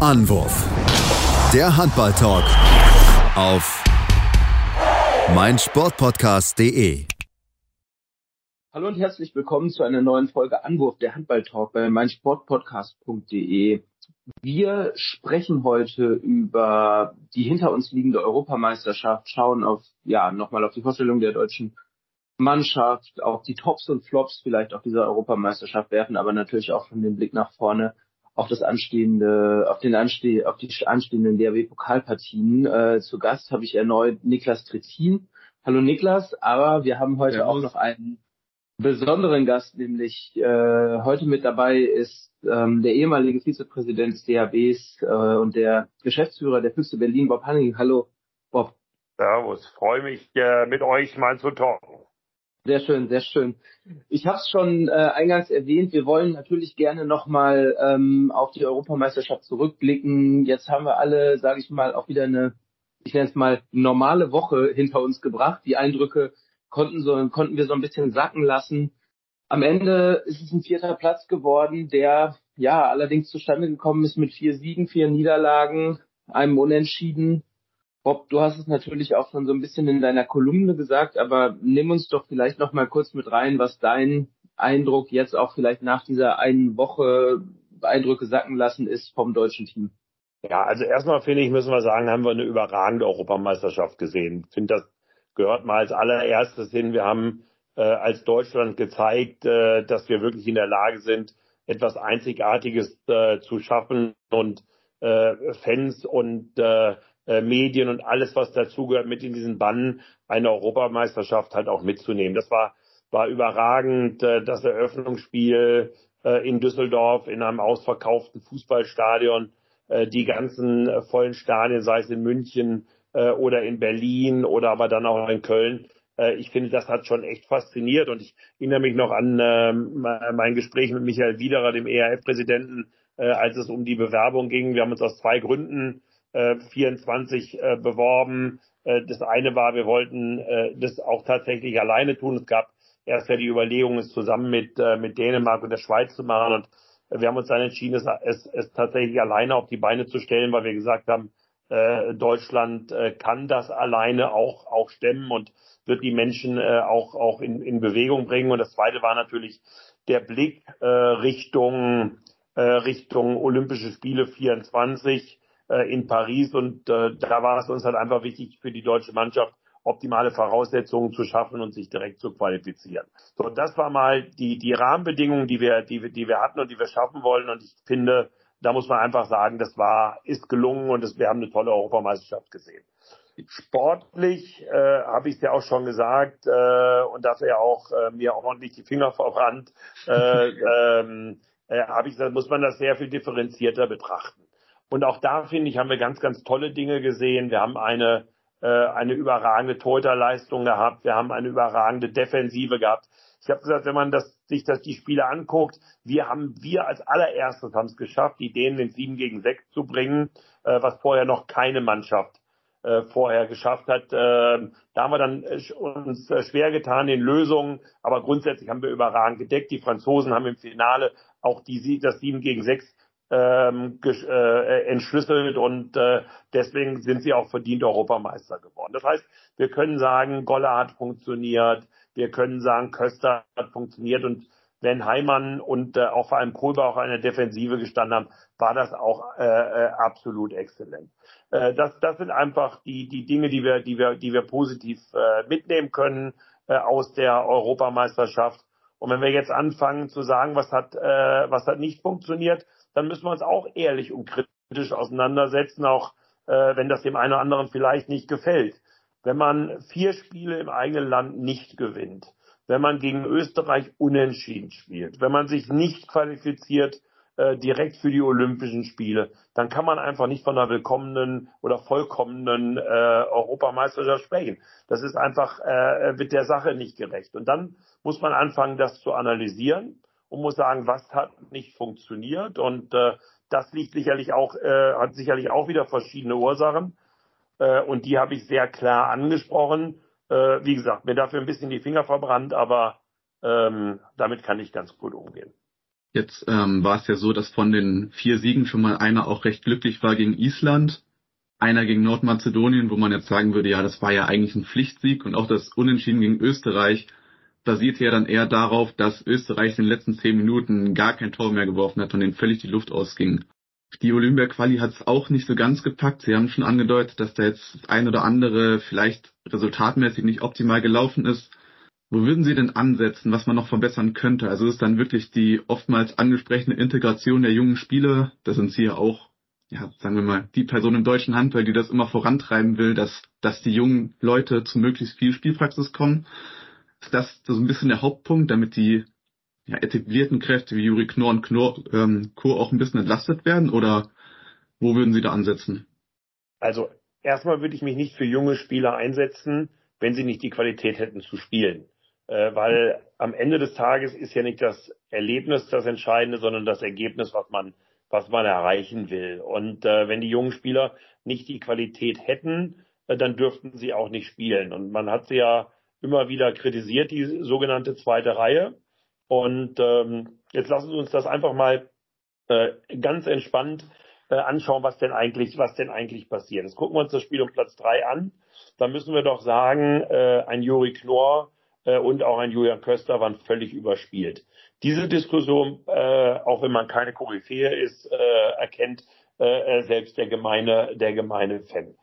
Anwurf. Der Handball-Talk auf meinsportpodcast.de. Hallo und herzlich willkommen zu einer neuen Folge Anwurf der Handball-Talk bei meinsportpodcast.de. Wir sprechen heute über die hinter uns liegende Europameisterschaft, schauen auf, ja, nochmal auf die Vorstellung der deutschen Mannschaft, auch die Tops und Flops vielleicht auf dieser Europameisterschaft werfen, aber natürlich auch von dem Blick nach vorne auf das anstehende, auf den ansteh auf die anstehenden DRW-Pokalpartien. Äh, zu Gast habe ich erneut Niklas Trittin. Hallo Niklas, aber wir haben heute ja, auch noch einen besonderen Gast, nämlich äh, heute mit dabei ist ähm, der ehemalige Vizepräsident des DHBs äh, und der Geschäftsführer der Füchse Berlin, Bob Hanning. Hallo Bob. Servus, freue mich äh, mit euch mal zu talken. Sehr schön, sehr schön. Ich habe es schon äh, eingangs erwähnt, wir wollen natürlich gerne nochmal ähm, auf die Europameisterschaft zurückblicken. Jetzt haben wir alle, sage ich mal, auch wieder eine, ich nenne es mal, normale Woche hinter uns gebracht. Die Eindrücke konnten, so, konnten wir so ein bisschen sacken lassen. Am Ende ist es ein vierter Platz geworden, der ja allerdings zustande gekommen ist mit vier Siegen, vier Niederlagen, einem Unentschieden Bob, du hast es natürlich auch schon so ein bisschen in deiner Kolumne gesagt, aber nimm uns doch vielleicht noch mal kurz mit rein, was dein Eindruck jetzt auch vielleicht nach dieser einen Woche Eindrücke sacken lassen ist vom deutschen Team. Ja, also erstmal finde ich, müssen wir sagen, haben wir eine überragende Europameisterschaft gesehen. Ich finde, das gehört mal als allererstes hin. Wir haben äh, als Deutschland gezeigt, äh, dass wir wirklich in der Lage sind, etwas Einzigartiges äh, zu schaffen und äh, Fans und äh, Medien und alles, was dazugehört, mit in diesen Bann eine Europameisterschaft halt auch mitzunehmen. Das war, war überragend, äh, das Eröffnungsspiel äh, in Düsseldorf in einem ausverkauften Fußballstadion, äh, die ganzen äh, vollen Stadien, sei es in München äh, oder in Berlin oder aber dann auch in Köln. Äh, ich finde, das hat schon echt fasziniert und ich erinnere mich noch an äh, mein Gespräch mit Michael Wiederer, dem ERF-Präsidenten, äh, als es um die Bewerbung ging. Wir haben uns aus zwei Gründen 24 äh, äh, beworben. Äh, das eine war, wir wollten das auch tatsächlich alleine tun. Es gab erst ja die Überlegung, es zusammen mit, mit Dänemark und der Schweiz zu machen. Und wir haben uns dann entschieden, es, es, es tatsächlich alleine auf die Beine zu stellen, weil wir gesagt haben, Deutschland kann das alleine auch, auch stemmen und wird die Menschen auch, auch in, in Bewegung bringen. Und das zweite war natürlich der Blick Richtung, Richtung Olympische Spiele 24 äh, in Paris und äh, da war es uns halt einfach wichtig für die deutsche Mannschaft optimale Voraussetzungen zu schaffen und sich direkt zu qualifizieren. So, das war mal die, die Rahmenbedingungen, die wir, die, wir, die wir hatten und die wir schaffen wollen. Und ich finde, da muss man einfach sagen, das war, ist gelungen und das, wir haben eine tolle Europameisterschaft gesehen. Sportlich äh, habe ich es ja auch schon gesagt äh, und dafür ja auch äh, mir ordentlich die Finger verbrannt, äh, ähm, äh, habe ich gesagt, muss man das sehr viel differenzierter betrachten. Und auch da, finde ich, haben wir ganz, ganz tolle Dinge gesehen. Wir haben eine, äh, eine überragende Torhüterleistung gehabt. Wir haben eine überragende Defensive gehabt. Ich habe gesagt, wenn man das, sich das die Spiele anguckt, wir haben, wir als allererstes haben es geschafft, die Dänen in 7 gegen 6 zu bringen, äh, was vorher noch keine Mannschaft äh, vorher geschafft hat. Äh, da haben wir dann äh, uns äh, schwer getan in Lösungen, aber grundsätzlich haben wir überragend gedeckt. Die Franzosen haben im Finale auch die, das 7 gegen 6 ähm, äh, entschlüsselt und äh, deswegen sind sie auch verdient Europameister geworden. Das heißt, wir können sagen, Goller hat funktioniert, wir können sagen, Köster hat funktioniert und wenn Heimann und äh, auch vor allem Kohlbach auch eine Defensive gestanden haben, war das auch äh, äh, absolut exzellent. Äh, das, das sind einfach die, die Dinge, die wir, die wir, die wir positiv äh, mitnehmen können äh, aus der Europameisterschaft. Und wenn wir jetzt anfangen zu sagen, was hat, äh, was hat nicht funktioniert, dann müssen wir uns auch ehrlich und kritisch auseinandersetzen, auch äh, wenn das dem einen oder anderen vielleicht nicht gefällt. Wenn man vier Spiele im eigenen Land nicht gewinnt, wenn man gegen Österreich unentschieden spielt, wenn man sich nicht qualifiziert äh, direkt für die Olympischen Spiele, dann kann man einfach nicht von einer willkommenen oder vollkommenen äh, Europameisterschaft sprechen. Das ist einfach äh, wird der Sache nicht gerecht. Und dann muss man anfangen, das zu analysieren und muss sagen, was hat nicht funktioniert. Und äh, das liegt sicherlich auch, äh, hat sicherlich auch wieder verschiedene Ursachen. Äh, und die habe ich sehr klar angesprochen. Äh, wie gesagt, mir dafür ein bisschen die Finger verbrannt, aber ähm, damit kann ich ganz gut umgehen. Jetzt ähm, war es ja so, dass von den vier Siegen schon mal einer auch recht glücklich war gegen Island, einer gegen Nordmazedonien, wo man jetzt sagen würde, ja, das war ja eigentlich ein Pflichtsieg und auch das Unentschieden gegen Österreich basierte ja dann eher darauf, dass Österreich in den letzten zehn Minuten gar kein Tor mehr geworfen hat und denen völlig die Luft ausging. Die Olympia-Quali hat es auch nicht so ganz gepackt. Sie haben schon angedeutet, dass da jetzt das ein oder andere vielleicht resultatmäßig nicht optimal gelaufen ist. Wo würden Sie denn ansetzen, was man noch verbessern könnte? Also ist dann wirklich die oftmals angesprochene Integration der jungen Spieler, da sind Sie ja auch, ja, sagen wir mal, die Person im deutschen Handball, die das immer vorantreiben will, dass, dass die jungen Leute zu möglichst viel Spielpraxis kommen. Ist das so ein bisschen der Hauptpunkt, damit die ja, etablierten Kräfte wie Juri Knorr und Knorr, ähm, Kur auch ein bisschen entlastet werden? Oder wo würden Sie da ansetzen? Also erstmal würde ich mich nicht für junge Spieler einsetzen, wenn sie nicht die Qualität hätten zu spielen äh, weil am Ende des Tages ist ja nicht das Erlebnis das Entscheidende, sondern das Ergebnis, was man, was man erreichen will. Und äh, wenn die jungen Spieler nicht die Qualität hätten, äh, dann dürften sie auch nicht spielen. Und man hat sie ja immer wieder kritisiert, die sogenannte zweite Reihe. Und ähm, jetzt lassen Sie uns das einfach mal äh, ganz entspannt äh, anschauen, was denn eigentlich, was denn eigentlich passiert. Jetzt gucken wir uns das Spiel um Platz drei an. Da müssen wir doch sagen, äh, ein Juri Knorr äh, und auch ein Julian Köster waren völlig überspielt. Diese Diskussion, äh, auch wenn man keine Koryphäe ist, äh, erkennt äh, selbst der gemeine, der gemeine Fan.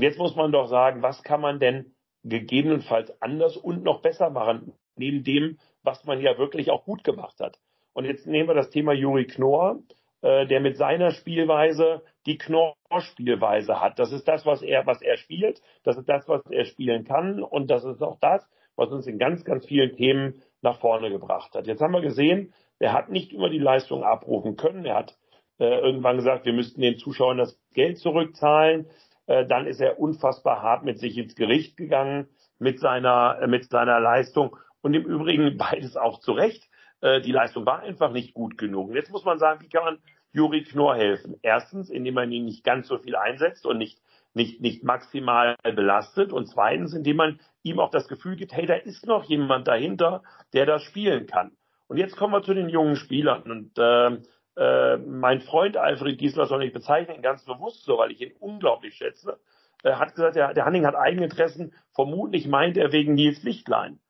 Jetzt muss man doch sagen, was kann man denn gegebenenfalls anders und noch besser machen, neben dem, was man ja wirklich auch gut gemacht hat. Und jetzt nehmen wir das Thema Juri Knorr, äh, der mit seiner Spielweise die Knorr-Spielweise hat. Das ist das, was er, was er spielt. Das ist das, was er spielen kann. Und das ist auch das, was uns in ganz, ganz vielen Themen nach vorne gebracht hat. Jetzt haben wir gesehen, er hat nicht immer die Leistung abrufen können. Er hat äh, irgendwann gesagt, wir müssten den Zuschauern das Geld zurückzahlen. Äh, dann ist er unfassbar hart mit sich ins Gericht gegangen mit seiner, äh, mit seiner Leistung. Und im Übrigen beides auch zu Recht. Äh, die Leistung war einfach nicht gut genug. Und jetzt muss man sagen, wie kann man Juri Knorr helfen? Erstens, indem man ihn nicht ganz so viel einsetzt und nicht nicht, nicht maximal belastet und zweitens, indem man ihm auch das Gefühl gibt, hey, da ist noch jemand dahinter, der das spielen kann. Und jetzt kommen wir zu den jungen Spielern und äh, äh, mein Freund Alfred Giesler, ich bezeichne ihn ganz bewusst so, weil ich ihn unglaublich schätze, äh, hat gesagt, der, der Hanning hat Eigeninteressen, vermutlich meint er wegen Nils Lichtlein.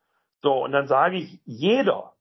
So, und dann sage ich, jeder,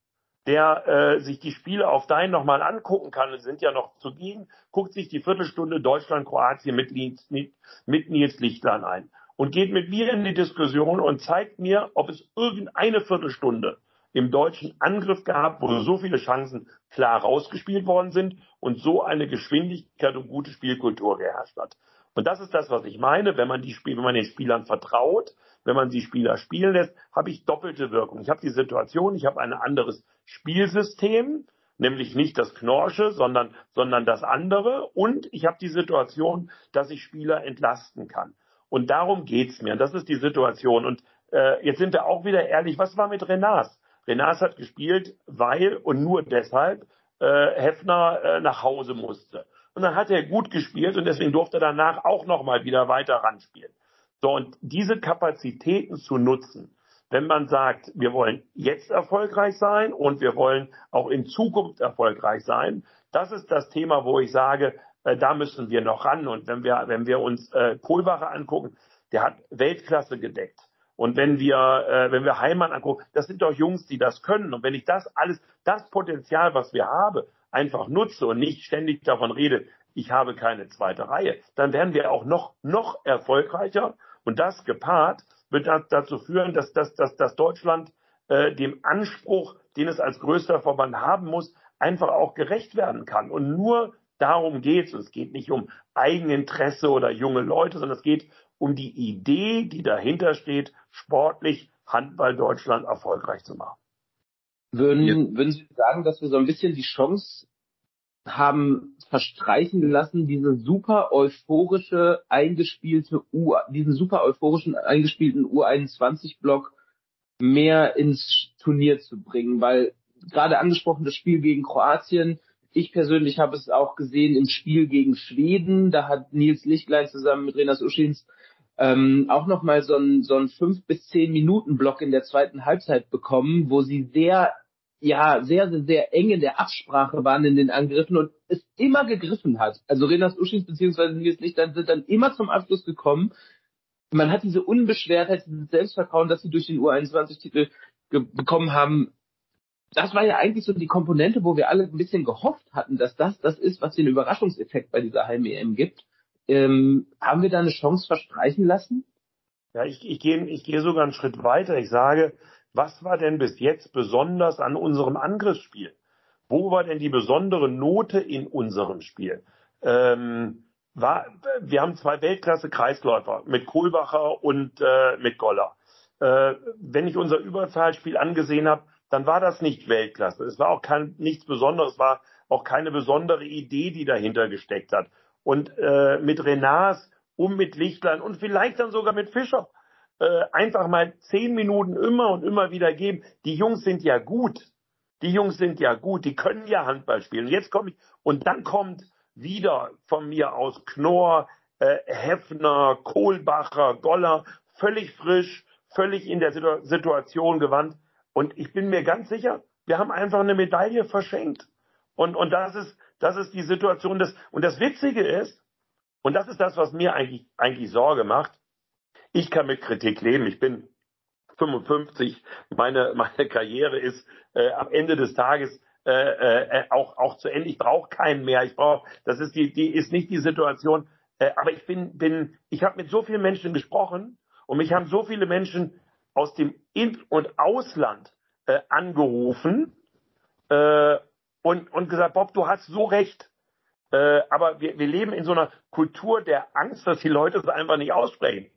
der äh, sich die Spiele auf Dein nochmal angucken kann, es sind ja noch zu gehen, guckt sich die Viertelstunde Deutschland-Kroatien mit, mit, mit Nils Lichtlein ein. Und geht mit mir in die Diskussion und zeigt mir, ob es irgendeine Viertelstunde im deutschen Angriff gab, wo so viele Chancen klar rausgespielt worden sind und so eine Geschwindigkeit und gute Spielkultur geherrscht hat. Und das ist das, was ich meine, wenn man die Spiel, wenn man den Spielern vertraut, wenn man die Spieler spielen lässt, habe ich doppelte Wirkung. Ich habe die Situation, ich habe ein anderes Spielsystem, nämlich nicht das Knorsche, sondern, sondern das andere. Und ich habe die Situation, dass ich Spieler entlasten kann. Und darum geht's mir. Und das ist die Situation. Und äh, jetzt sind wir auch wieder ehrlich, was war mit Renas? Renas hat gespielt, weil und nur deshalb äh, Hefner äh, nach Hause musste. Und dann hat er gut gespielt und deswegen durfte er danach auch nochmal wieder weiter ranspielen. So, und diese Kapazitäten zu nutzen, wenn man sagt, wir wollen jetzt erfolgreich sein und wir wollen auch in Zukunft erfolgreich sein, das ist das Thema, wo ich sage, äh, da müssen wir noch ran. Und wenn wir, wenn wir uns äh, Kohlwache angucken, der hat Weltklasse gedeckt. Und wenn wir, äh, wenn wir Heimann angucken, das sind doch Jungs, die das können. Und wenn ich das alles, das Potenzial, was wir haben, einfach nutze und nicht ständig davon rede, ich habe keine zweite Reihe, dann werden wir auch noch, noch erfolgreicher und das gepaart wird dazu führen, dass, dass, dass, dass Deutschland äh, dem Anspruch, den es als größter Verband haben muss, einfach auch gerecht werden kann. Und nur darum geht es. Es geht nicht um Eigeninteresse oder junge Leute, sondern es geht um die Idee, die dahinter steht, sportlich Handball Deutschland erfolgreich zu machen. Würden, ja. würden Sie sagen, dass wir so ein bisschen die Chance haben verstreichen lassen, diese super euphorische eingespielte U, diesen super euphorischen eingespielten U21-Block mehr ins Turnier zu bringen, weil gerade angesprochen das Spiel gegen Kroatien, ich persönlich habe es auch gesehen im Spiel gegen Schweden, da hat Nils Lichtlein zusammen mit Renas Uschins ähm, auch nochmal so einen so einen fünf bis zehn Minuten Block in der zweiten Halbzeit bekommen, wo sie sehr ja sehr, sehr, sehr eng in der Absprache waren in den Angriffen und es immer gegriffen hat. Also Renas Uschins beziehungsweise Nils Lichtern sind dann immer zum Abschluss gekommen. Man hat diese Unbeschwertheit, dieses Selbstvertrauen, das sie durch den U21-Titel bekommen haben. Das war ja eigentlich so die Komponente, wo wir alle ein bisschen gehofft hatten, dass das das ist, was den Überraschungseffekt bei dieser Heim-EM gibt. Ähm, haben wir da eine Chance verstreichen lassen? Ja, ich, ich gehe ich gehe sogar einen Schritt weiter. Ich sage, was war denn bis jetzt besonders an unserem Angriffsspiel? Wo war denn die besondere Note in unserem Spiel? Ähm, war, wir haben zwei Weltklasse-Kreisläufer mit Kohlbacher und äh, mit Goller. Äh, wenn ich unser Überzahlspiel angesehen habe, dann war das nicht Weltklasse. Es war auch kein, nichts Besonderes, war auch keine besondere Idee, die dahinter gesteckt hat. Und äh, mit Renars um mit Lichtlein und vielleicht dann sogar mit Fischer. Äh, einfach mal zehn Minuten immer und immer wieder geben. Die Jungs sind ja gut. Die Jungs sind ja gut. Die können ja Handball spielen. Und jetzt komme ich, und dann kommt wieder von mir aus Knorr, äh, Heffner, Kohlbacher, Goller, völlig frisch, völlig in der Situ Situation gewandt. Und ich bin mir ganz sicher, wir haben einfach eine Medaille verschenkt. Und, und das ist, das ist die Situation des, und das Witzige ist, und das ist das, was mir eigentlich, eigentlich Sorge macht. Ich kann mit Kritik leben. Ich bin 55. Meine, meine Karriere ist äh, am Ende des Tages äh, äh, auch, auch zu Ende. Ich brauche keinen mehr. Ich brauche, das ist die, die ist nicht die Situation. Äh, aber ich bin, bin, ich habe mit so vielen Menschen gesprochen und mich haben so viele Menschen aus dem In- und Ausland äh, angerufen äh, und, und gesagt, Bob, du hast so recht. Äh, aber wir, wir leben in so einer Kultur der Angst, dass die Leute es einfach nicht aussprechen.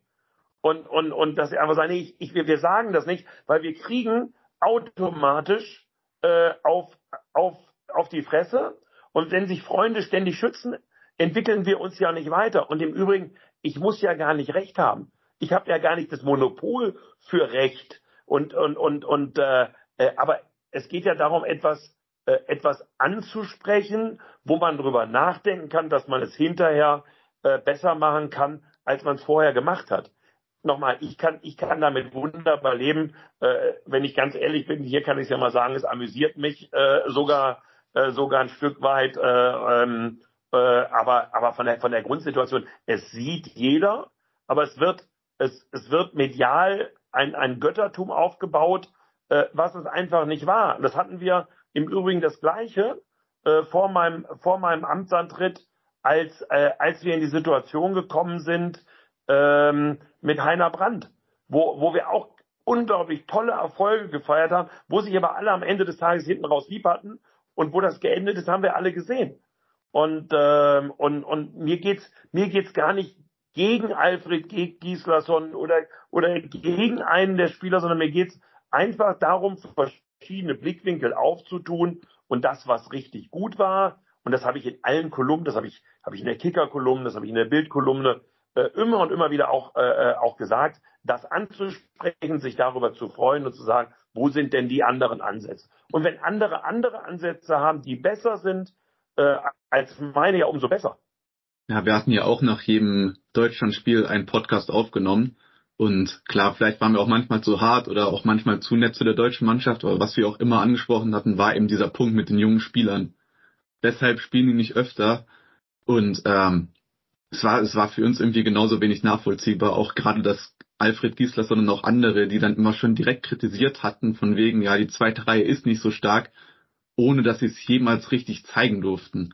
Und, und, und dass sie einfach sagen, nee, ich, ich, wir sagen das nicht, weil wir kriegen automatisch äh, auf, auf, auf die Fresse. Und wenn sich Freunde ständig schützen, entwickeln wir uns ja nicht weiter. Und im Übrigen, ich muss ja gar nicht Recht haben. Ich habe ja gar nicht das Monopol für Recht. Und, und, und, und äh, äh, aber es geht ja darum, etwas äh, etwas anzusprechen, wo man drüber nachdenken kann, dass man es hinterher äh, besser machen kann, als man es vorher gemacht hat. Nochmal, ich kann, ich kann damit wunderbar leben. Äh, wenn ich ganz ehrlich bin, hier kann ich es ja mal sagen, es amüsiert mich äh, sogar, äh, sogar ein Stück weit. Äh, ähm, äh, aber aber von, der, von der Grundsituation, es sieht jeder, aber es wird, es, es wird medial ein, ein Göttertum aufgebaut, äh, was es einfach nicht war. Das hatten wir im Übrigen das Gleiche äh, vor, meinem, vor meinem Amtsantritt, als, äh, als wir in die Situation gekommen sind ähm, mit Heiner Brandt, wo, wo wir auch unglaublich tolle Erfolge gefeiert haben, wo sich aber alle am Ende des Tages hinten raus lieb hatten und wo das geendet ist, haben wir alle gesehen. Und, ähm, und, und mir geht's mir geht's gar nicht gegen Alfred Gislason oder, oder gegen einen der Spieler, sondern mir geht's einfach darum verschiedene Blickwinkel aufzutun und das, was richtig gut war, und das habe ich in allen Kolumnen, das habe ich, habe ich in der Kicker-Kolumne, das habe ich in der Bild-Kolumne äh, immer und immer wieder auch, äh, äh, auch gesagt, das anzusprechen, sich darüber zu freuen und zu sagen, wo sind denn die anderen Ansätze? Und wenn andere andere Ansätze haben, die besser sind äh, als meine, ja umso besser. Ja, wir hatten ja auch nach jedem Deutschlandspiel einen Podcast aufgenommen und klar, vielleicht waren wir auch manchmal zu hart oder auch manchmal zu nett zu der deutschen Mannschaft, aber was wir auch immer angesprochen hatten, war eben dieser Punkt mit den jungen Spielern. Deshalb spielen die nicht öfter. Und ähm, es war, es war für uns irgendwie genauso wenig nachvollziehbar, auch gerade das Alfred Giesler, sondern auch andere, die dann immer schon direkt kritisiert hatten, von wegen, ja, die zweite Reihe ist nicht so stark, ohne dass sie es jemals richtig zeigen durften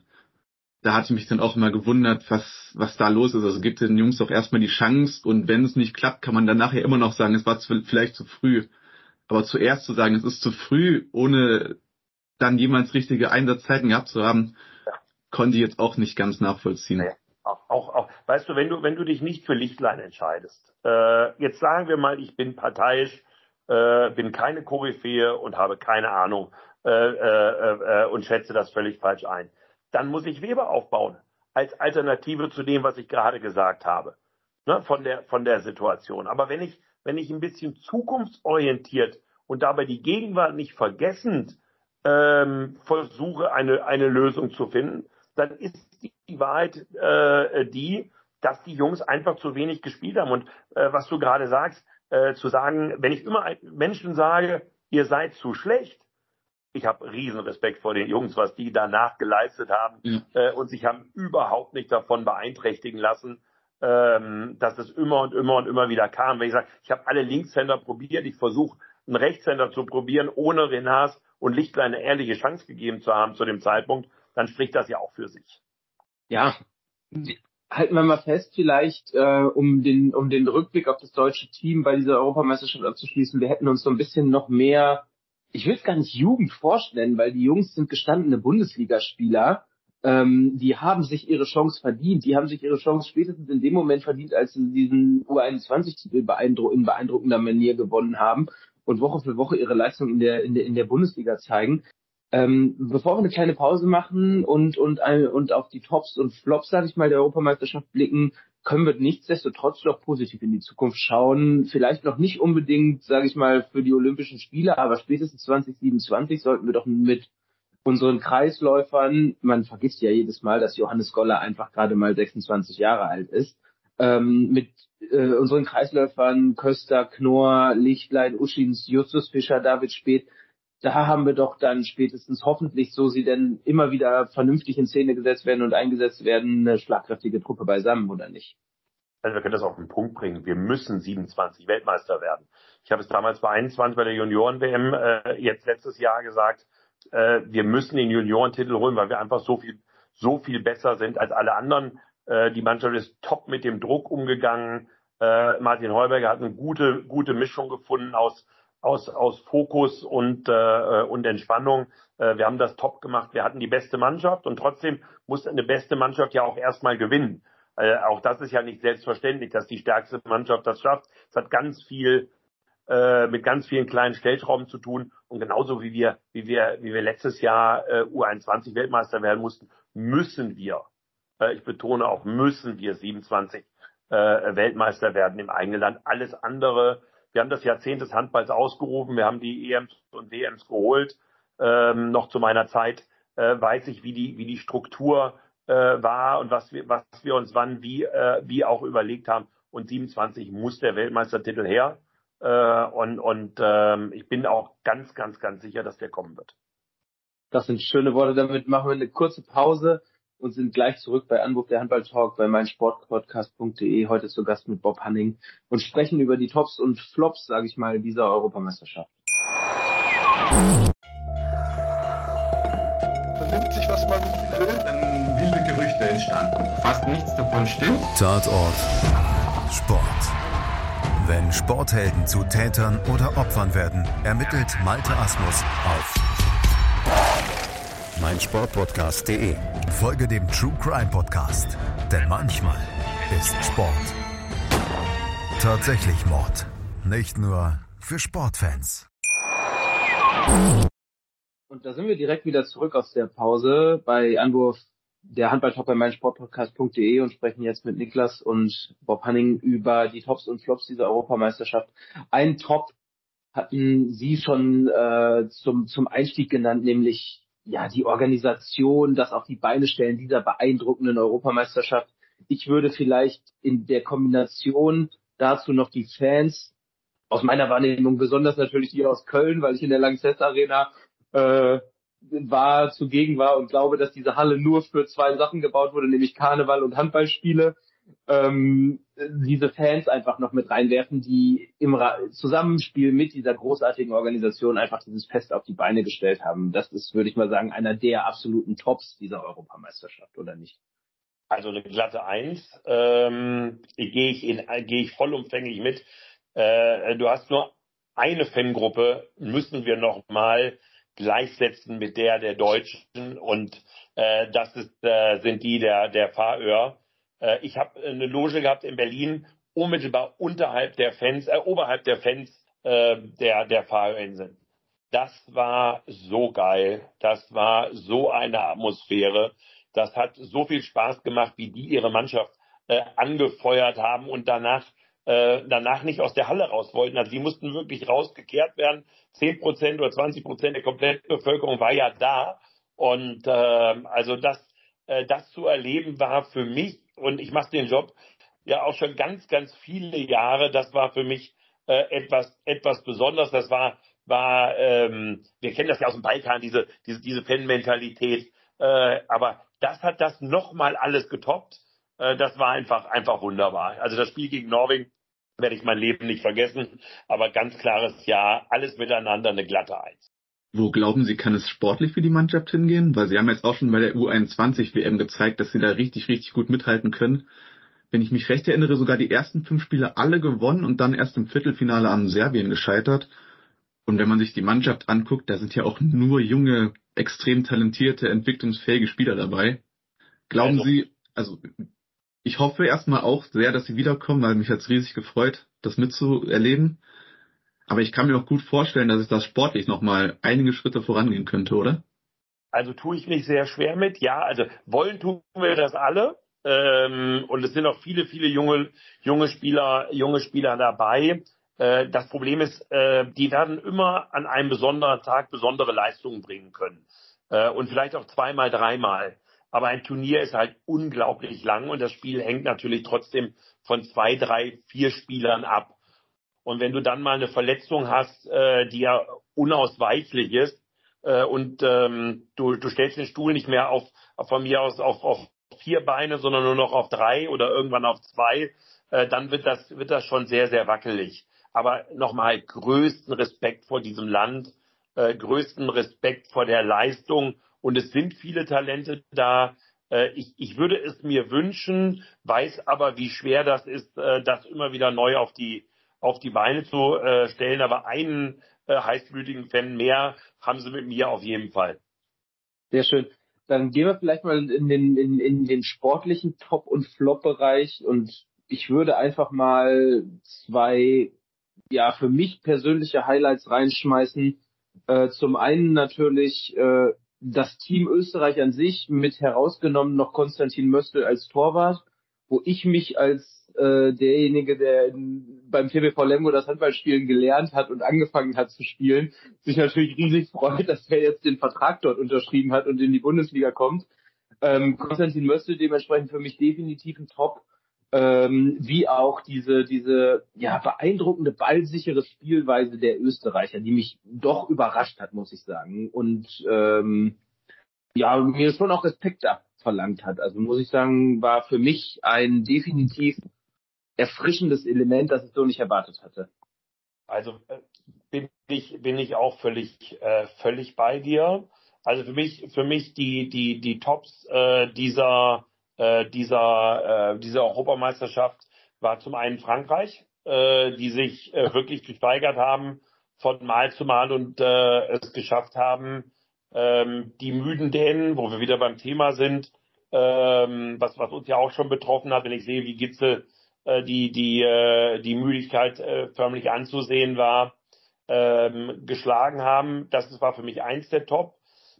da hatte ich mich dann auch immer gewundert, was, was da los ist. Also gibt den Jungs doch erstmal die Chance und wenn es nicht klappt, kann man dann nachher immer noch sagen, es war zu, vielleicht zu früh. Aber zuerst zu sagen, es ist zu früh, ohne dann jemals richtige Einsatzzeiten gehabt zu haben, ja. konnte ich jetzt auch nicht ganz nachvollziehen. Nee. Auch, auch, auch, weißt du, wenn du, wenn du dich nicht für Lichtlein entscheidest, äh, jetzt sagen wir mal, ich bin parteiisch, äh, bin keine Koryphäe und habe keine Ahnung äh, äh, äh, und schätze das völlig falsch ein dann muss ich Weber aufbauen als Alternative zu dem, was ich gerade gesagt habe, ne, von der von der Situation. Aber wenn ich wenn ich ein bisschen zukunftsorientiert und dabei die Gegenwart nicht vergessend ähm, versuche, eine eine Lösung zu finden, dann ist die Wahrheit äh, die, dass die Jungs einfach zu wenig gespielt haben. Und äh, was du gerade sagst, äh, zu sagen, wenn ich immer Menschen sage, ihr seid zu schlecht, ich habe riesen Respekt vor den Jungs, was die danach geleistet haben ja. äh, und sich haben überhaupt nicht davon beeinträchtigen lassen, ähm, dass es immer und immer und immer wieder kam. Wenn ich sage, ich habe alle Linkshänder probiert, ich versuche einen Rechtshänder zu probieren, ohne Renars und Lichtlein eine ehrliche Chance gegeben zu haben zu dem Zeitpunkt, dann spricht das ja auch für sich. Ja, halten wir mal fest, vielleicht äh, um den um den Rückblick auf das deutsche Team bei dieser Europameisterschaft abzuschließen, wir hätten uns so ein bisschen noch mehr, ich will es gar nicht Jugend vorstellen, weil die Jungs sind gestandene Bundesligaspieler, ähm, die haben sich ihre Chance verdient, die haben sich ihre Chance spätestens in dem Moment verdient, als sie diesen U21-Titel beeindruck in beeindruckender Manier gewonnen haben und Woche für Woche ihre Leistung in der in der in der Bundesliga zeigen. Ähm, bevor wir eine kleine Pause machen und, und, und auf die Tops und Flops, sage ich mal, der Europameisterschaft blicken, können wir nichtsdestotrotz doch positiv in die Zukunft schauen. Vielleicht noch nicht unbedingt, sage ich mal, für die Olympischen Spiele, aber spätestens 2027 sollten wir doch mit unseren Kreisläufern, man vergisst ja jedes Mal, dass Johannes Goller einfach gerade mal 26 Jahre alt ist, ähm, mit äh, unseren Kreisläufern Köster, Knorr, Lichtlein, Uschins, Justus Fischer, David Speth, da haben wir doch dann spätestens hoffentlich, so sie denn immer wieder vernünftig in Szene gesetzt werden und eingesetzt werden, eine schlagkräftige Truppe beisammen, oder nicht? Also wir können das auf den Punkt bringen. Wir müssen 27 Weltmeister werden. Ich habe es damals bei 21 bei der Junioren-WM äh, jetzt letztes Jahr gesagt, äh, wir müssen den Juniorentitel holen, weil wir einfach so viel, so viel besser sind als alle anderen. Äh, die Mannschaft ist top mit dem Druck umgegangen. Äh, Martin Heuberger hat eine gute, gute Mischung gefunden aus aus, aus Fokus und, äh, und Entspannung. Äh, wir haben das top gemacht. Wir hatten die beste Mannschaft und trotzdem muss eine beste Mannschaft ja auch erstmal gewinnen. Äh, auch das ist ja nicht selbstverständlich, dass die stärkste Mannschaft das schafft. Es hat ganz viel äh, mit ganz vielen kleinen Stellschrauben zu tun. Und genauso wie wir, wie wir, wie wir letztes Jahr äh, U21 Weltmeister werden mussten, müssen wir, äh, ich betone auch, müssen wir 27 äh, Weltmeister werden im eigenen Land. Alles andere wir haben das Jahrzehnt des Handballs ausgerufen. Wir haben die EMs und WMs geholt. Ähm, noch zu meiner Zeit äh, weiß ich, wie die, wie die Struktur äh, war und was wir, was wir uns wann wie, äh, wie auch überlegt haben. Und 27 muss der Weltmeistertitel her. Äh, und und ähm, ich bin auch ganz, ganz, ganz sicher, dass der kommen wird. Das sind schöne Worte. Damit machen wir eine kurze Pause und sind gleich zurück bei Anruf der Handball-Talk bei meinsportpodcast.de. Heute zu Gast mit Bob Hanning und sprechen über die Tops und Flops, sage ich mal, dieser Europameisterschaft. Vernimmt sich, was man will, dann wilde Gerüchte entstanden. Fast nichts davon stimmt. Tatort. Sport. Wenn Sporthelden zu Tätern oder Opfern werden, ermittelt Malte Asmus auf meinsportpodcast.de. Folge dem True Crime Podcast, denn manchmal ist Sport tatsächlich Mord. Nicht nur für Sportfans. Und da sind wir direkt wieder zurück aus der Pause bei Anwurf der Handballtalk bei meinsportpodcast.de und sprechen jetzt mit Niklas und Bob Hanning über die Tops und Flops dieser Europameisterschaft. Ein Top hatten Sie schon äh, zum, zum Einstieg genannt, nämlich ja, die Organisation, das auf die Beine stellen dieser beeindruckenden Europameisterschaft. Ich würde vielleicht in der Kombination dazu noch die Fans, aus meiner Wahrnehmung besonders natürlich die aus Köln, weil ich in der Lanxess Arena äh, war, zugegen war und glaube, dass diese Halle nur für zwei Sachen gebaut wurde, nämlich Karneval und Handballspiele ähm, diese Fans einfach noch mit reinwerfen, die im Ra Zusammenspiel mit dieser großartigen Organisation einfach dieses Fest auf die Beine gestellt haben. Das ist, würde ich mal sagen, einer der absoluten Tops dieser Europameisterschaft, oder nicht? Also eine glatte Eins ähm, gehe ich, in, gehe ich vollumfänglich mit. Äh, du hast nur eine Fangruppe, müssen wir noch mal gleichsetzen mit der der Deutschen und äh, das ist, äh, sind die der, der Fahröhr. Äh, ich habe eine Loge gehabt in Berlin, unmittelbar unterhalb der Fans, äh, oberhalb der Fans äh, der, der Fahrinseln. Das war so geil. Das war so eine Atmosphäre. Das hat so viel Spaß gemacht, wie die ihre Mannschaft äh, angefeuert haben und danach äh, danach nicht aus der Halle raus wollten. Also die mussten wirklich rausgekehrt werden. Zehn Prozent oder 20 Prozent der kompletten Bevölkerung war ja da. Und äh, also das, äh, das zu erleben war für mich und ich mache den Job ja auch schon ganz, ganz viele Jahre. Das war für mich äh, etwas, etwas Besonderes. Das war war, ähm, wir kennen das ja aus dem Balkan, diese, diese, diese Fan-Mentalität. Äh, aber das hat das nochmal alles getoppt. Äh, das war einfach, einfach wunderbar. Also das Spiel gegen Norwegen werde ich mein Leben nicht vergessen. Aber ganz klares Ja, alles miteinander eine glatte Eins. Wo glauben Sie, kann es sportlich für die Mannschaft hingehen? Weil Sie haben jetzt auch schon bei der U21 WM gezeigt, dass Sie da richtig, richtig gut mithalten können. Wenn ich mich recht erinnere, sogar die ersten fünf Spiele alle gewonnen und dann erst im Viertelfinale an Serbien gescheitert. Und wenn man sich die Mannschaft anguckt, da sind ja auch nur junge, extrem talentierte, entwicklungsfähige Spieler dabei. Glauben also, Sie, also ich hoffe erstmal auch sehr, dass Sie wiederkommen, weil mich hat's riesig gefreut, das mitzuerleben. Aber ich kann mir auch gut vorstellen, dass es das sportlich nochmal einige Schritte vorangehen könnte, oder? Also tue ich mich sehr schwer mit. Ja, also wollen tun wir das alle. Ähm, und es sind auch viele, viele junge, junge Spieler, junge Spieler dabei. Äh, das Problem ist, äh, die werden immer an einem besonderen Tag besondere Leistungen bringen können. Äh, und vielleicht auch zweimal, dreimal. Aber ein Turnier ist halt unglaublich lang und das Spiel hängt natürlich trotzdem von zwei, drei, vier Spielern ab. Und wenn du dann mal eine Verletzung hast, die ja unausweichlich ist, und ähm, du, du stellst den Stuhl nicht mehr auf, von mir aus auf, auf vier Beine, sondern nur noch auf drei oder irgendwann auf zwei, dann wird das, wird das schon sehr, sehr wackelig. Aber nochmal größten Respekt vor diesem Land, äh, größten Respekt vor der Leistung. Und es sind viele Talente da. Äh, ich, ich würde es mir wünschen, weiß aber, wie schwer das ist, äh, das immer wieder neu auf die, auf die Beine zu äh, stellen. Aber einen äh, heißblütigen Fan mehr haben sie mit mir auf jeden Fall. Sehr schön. Dann gehen wir vielleicht mal in den, in, in den sportlichen Top- und Flop-Bereich und ich würde einfach mal zwei ja für mich persönliche Highlights reinschmeißen. Äh, zum einen natürlich äh, das Team Österreich an sich mit herausgenommen noch Konstantin Möstl als Torwart, wo ich mich als äh, derjenige, der in, beim TBV Lemgo das Handballspielen gelernt hat und angefangen hat zu spielen, sich natürlich riesig freut, dass er jetzt den Vertrag dort unterschrieben hat und in die Bundesliga kommt. Ähm, Konstantin Möstl dementsprechend für mich definitiv ein Top ähm, wie auch diese, diese ja, beeindruckende, ballsichere Spielweise der Österreicher, die mich doch überrascht hat, muss ich sagen. Und ähm, ja, mir schon auch Respekt abverlangt hat. Also muss ich sagen, war für mich ein definitiv erfrischendes Element, das ich so nicht erwartet hatte. Also äh, bin ich, bin ich auch völlig, äh, völlig bei dir. Also für mich, für mich die, die, die Tops äh, dieser äh, dieser, äh, dieser Europameisterschaft war zum einen Frankreich, äh, die sich äh, wirklich gesteigert haben von Mal zu Mal und äh, es geschafft haben, ähm, die müden Dänen, wo wir wieder beim Thema sind, ähm, was, was uns ja auch schon betroffen hat, wenn ich sehe, wie Gitzel äh, die, die, äh, die Müdigkeit äh, förmlich anzusehen war, ähm, geschlagen haben. Das war für mich eins der Top.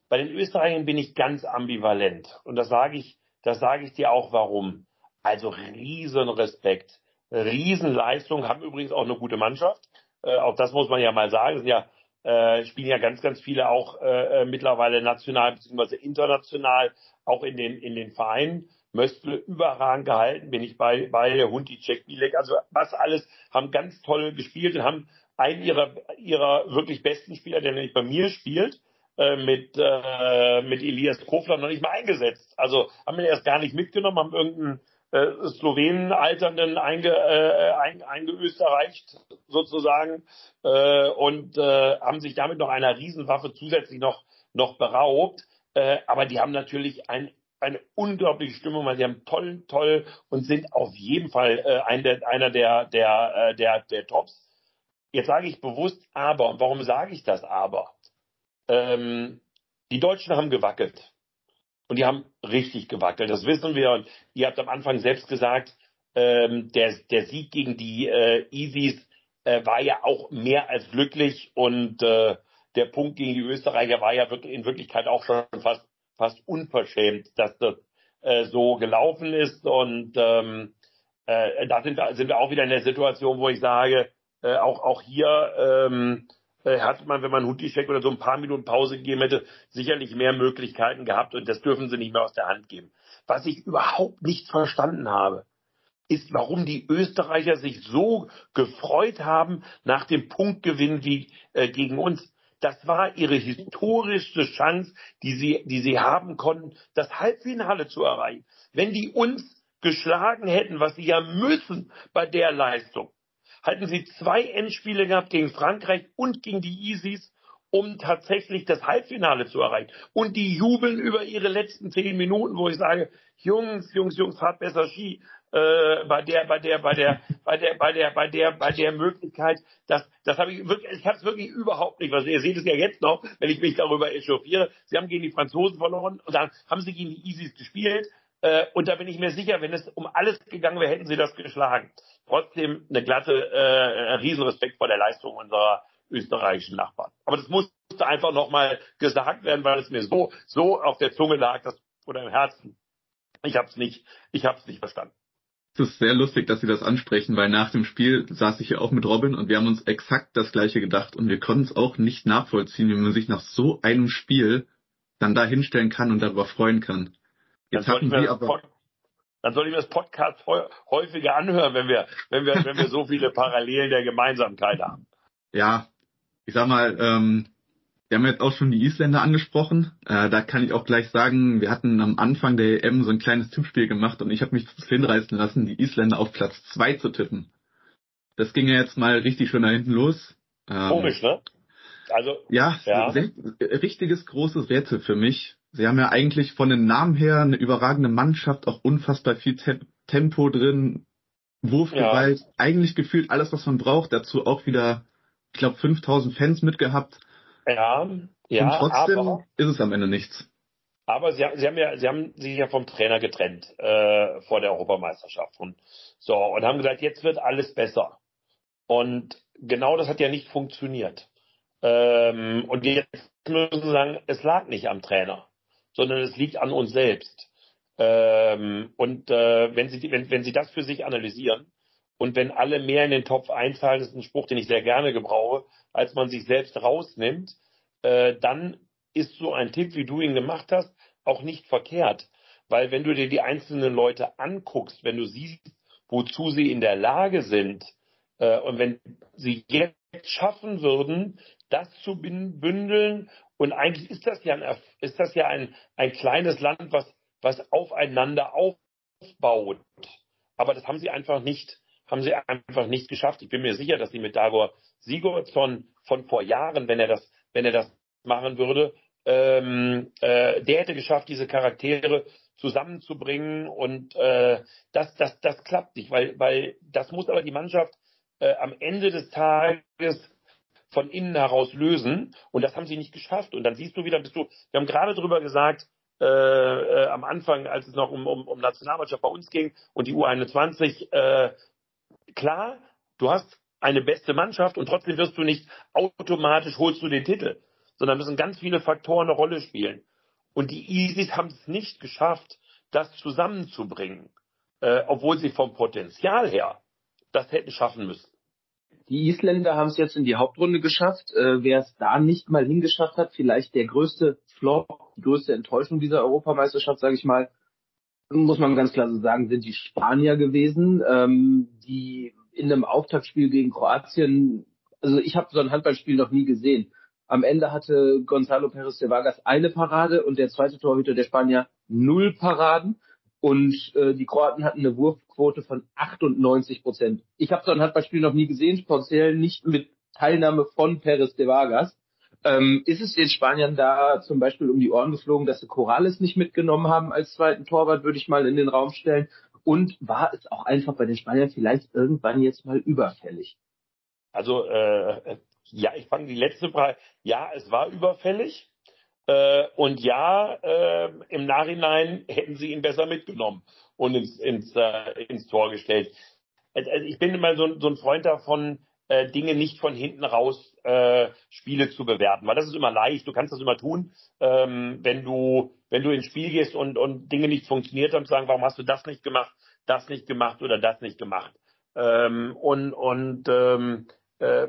Bei den Österreichern bin ich ganz ambivalent. Und das sage ich das sage ich dir auch warum. Also riesen Respekt, Riesenleistung, haben übrigens auch eine gute Mannschaft. Äh, auch das muss man ja mal sagen. Sind ja, äh, spielen ja ganz, ganz viele auch äh, äh mittlerweile national bzw. international, auch in den, in den Vereinen. Möstle überragend gehalten, bin ich bei, bei Hunti Bilek. Also was alles, haben ganz toll gespielt und haben einen ihrer, ihrer wirklich besten Spieler, der nämlich bei mir spielt, äh, mit, äh, mit Elias Kofler noch nicht mal eingesetzt. Also haben wir erst gar nicht mitgenommen, haben irgendeinen äh, Slowenen Alternden einge, äh, ein, eingeösterreicht sozusagen äh, und äh, haben sich damit noch einer Riesenwaffe zusätzlich noch, noch beraubt. Äh, aber die haben natürlich ein, eine unglaubliche Stimmung, weil sie haben toll, toll und sind auf jeden Fall äh, ein einer der, der, äh, der, der Tops. Jetzt sage ich bewusst aber. Und warum sage ich das aber? ähm, die Deutschen haben gewackelt. Und die haben richtig gewackelt. Das wissen wir. Und ihr habt am Anfang selbst gesagt, ähm, der, der Sieg gegen die äh, Easies äh, war ja auch mehr als glücklich. Und äh, der Punkt gegen die Österreicher war ja wirklich, in Wirklichkeit auch schon fast, fast unverschämt, dass das äh, so gelaufen ist. Und ähm, äh, da sind, sind wir auch wieder in der Situation, wo ich sage, äh, auch, auch hier ähm, äh, hat man, wenn man Hutischek oder so ein paar Minuten Pause gegeben hätte, sicherlich mehr Möglichkeiten gehabt und das dürfen sie nicht mehr aus der Hand geben. Was ich überhaupt nicht verstanden habe. ist, warum die Österreicher sich so gefreut haben nach dem Punktgewinn wie äh, gegen uns. Das war ihre historische Chance, die sie, die sie haben konnten, das Halbfinale zu erreichen. Wenn die uns geschlagen hätten, was sie ja müssen bei der Leistung, hatten sie zwei Endspiele gehabt gegen Frankreich und gegen die Isis, um tatsächlich das Halbfinale zu erreichen. Und die jubeln über ihre letzten zehn Minuten, wo ich sage, Jungs, Jungs, Jungs, fahrt besser Ski. Äh, bei der, bei der, bei der, bei der, bei der, bei der, bei der Möglichkeit, das, das habe ich wirklich, ich habe es wirklich überhaupt nicht. Was ihr seht es ja jetzt noch, wenn ich mich darüber echauffiere. Sie haben gegen die Franzosen verloren und dann haben sie gegen die Isis gespielt. Äh, und da bin ich mir sicher, wenn es um alles gegangen wäre, hätten sie das geschlagen. Trotzdem eine glatte äh, Riesenrespekt vor der Leistung unserer österreichischen Nachbarn. Aber das musste einfach nochmal gesagt werden, weil es mir so, so auf der Zunge lag, das, oder im Herzen. Ich habe es nicht, ich habe es nicht verstanden. Es ist sehr lustig, dass Sie das ansprechen, weil nach dem Spiel saß ich ja auch mit Robin und wir haben uns exakt das Gleiche gedacht und wir konnten es auch nicht nachvollziehen, wie man sich nach so einem Spiel dann da hinstellen kann und darüber freuen kann. Jetzt hatten wir aber dann soll ich mir das Podcast häufiger anhören, wenn wir, wenn wir, wenn wir so viele Parallelen der Gemeinsamkeit haben. Ja, ich sag mal, ähm, wir haben jetzt auch schon die Isländer angesprochen. Äh, da kann ich auch gleich sagen, wir hatten am Anfang der EM so ein kleines Tippspiel gemacht und ich habe mich hinreißen lassen, die Isländer auf Platz zwei zu tippen. Das ging ja jetzt mal richtig schön da hinten los. Ähm, Komisch, ne? Also ja, ja. Sehr, richtiges großes Rätsel für mich. Sie haben ja eigentlich von den Namen her eine überragende Mannschaft, auch unfassbar viel Tempo drin, Wurfgewalt, ja. eigentlich gefühlt alles, was man braucht. Dazu auch wieder, ich glaube, 5000 Fans mitgehabt. Ja, ja. Und trotzdem aber, ist es am Ende nichts. Aber sie, sie haben ja, sie haben sich ja vom Trainer getrennt äh, vor der Europameisterschaft und so und haben gesagt, jetzt wird alles besser. Und genau das hat ja nicht funktioniert. Ähm, und jetzt müssen sie sagen, es lag nicht am Trainer, sondern es liegt an uns selbst. Ähm, und äh, wenn sie wenn, wenn sie das für sich analysieren und wenn alle mehr in den Topf einzahlen, das ist ein Spruch, den ich sehr gerne gebrauche, als man sich selbst rausnimmt, äh, dann ist so ein Tipp, wie du ihn gemacht hast, auch nicht verkehrt. Weil wenn du dir die einzelnen Leute anguckst, wenn du siehst, wozu sie in der Lage sind, äh, und wenn sie jetzt schaffen würden, das zu bündeln, und eigentlich ist das ja ein, ist das ja ein, ein kleines Land, was, was aufeinander aufbaut. Aber das haben sie einfach nicht haben sie einfach nicht geschafft. Ich bin mir sicher, dass sie mit Davor Sigurdsson von vor Jahren, wenn er das, wenn er das machen würde, ähm, äh, der hätte geschafft, diese Charaktere zusammenzubringen und äh, das, das, das klappt nicht, weil, weil das muss aber die Mannschaft äh, am Ende des Tages von innen heraus lösen und das haben sie nicht geschafft und dann siehst du wieder, bist du, wir haben gerade drüber gesagt, äh, äh, am Anfang, als es noch um, um, um Nationalmannschaft bei uns ging und die U21, äh, klar, du hast eine beste Mannschaft und trotzdem wirst du nicht automatisch holst du den Titel, sondern müssen ganz viele Faktoren eine Rolle spielen. Und die Isis haben es nicht geschafft, das zusammenzubringen, äh, obwohl sie vom Potenzial her das hätten schaffen müssen. Die Isländer haben es jetzt in die Hauptrunde geschafft. Äh, wer es da nicht mal hingeschafft hat, vielleicht der größte Flop, die größte Enttäuschung dieser Europameisterschaft, sage ich mal, muss man ganz klar so sagen, sind die Spanier gewesen, ähm, die in einem Auftaktspiel gegen Kroatien, also ich habe so ein Handballspiel noch nie gesehen. Am Ende hatte Gonzalo Pérez de Vargas eine Parade und der zweite Torhüter der Spanier null Paraden. Und äh, die Kroaten hatten eine Wurfquote von 98 Prozent. Ich habe so ein Handballspiel noch nie gesehen, speziell nicht mit Teilnahme von Pérez de Vargas. Ähm, ist es den Spaniern da zum Beispiel um die Ohren geflogen, dass sie Corrales nicht mitgenommen haben als zweiten Torwart, würde ich mal in den Raum stellen. Und war es auch einfach bei den Spaniern vielleicht irgendwann jetzt mal überfällig? Also äh, ja, ich fange die letzte Frage. Ja, es war überfällig. Äh, und ja, äh, im Nachhinein hätten sie ihn besser mitgenommen und ins, ins, äh, ins Tor gestellt. Also, also ich bin immer so, so ein Freund davon, äh, Dinge nicht von hinten raus äh, Spiele zu bewerten, weil das ist immer leicht. Du kannst das immer tun, ähm, wenn du wenn du ins Spiel gehst und und Dinge nicht funktioniert haben, zu sagen, warum hast du das nicht gemacht, das nicht gemacht oder das nicht gemacht. Ähm, und und ähm, äh,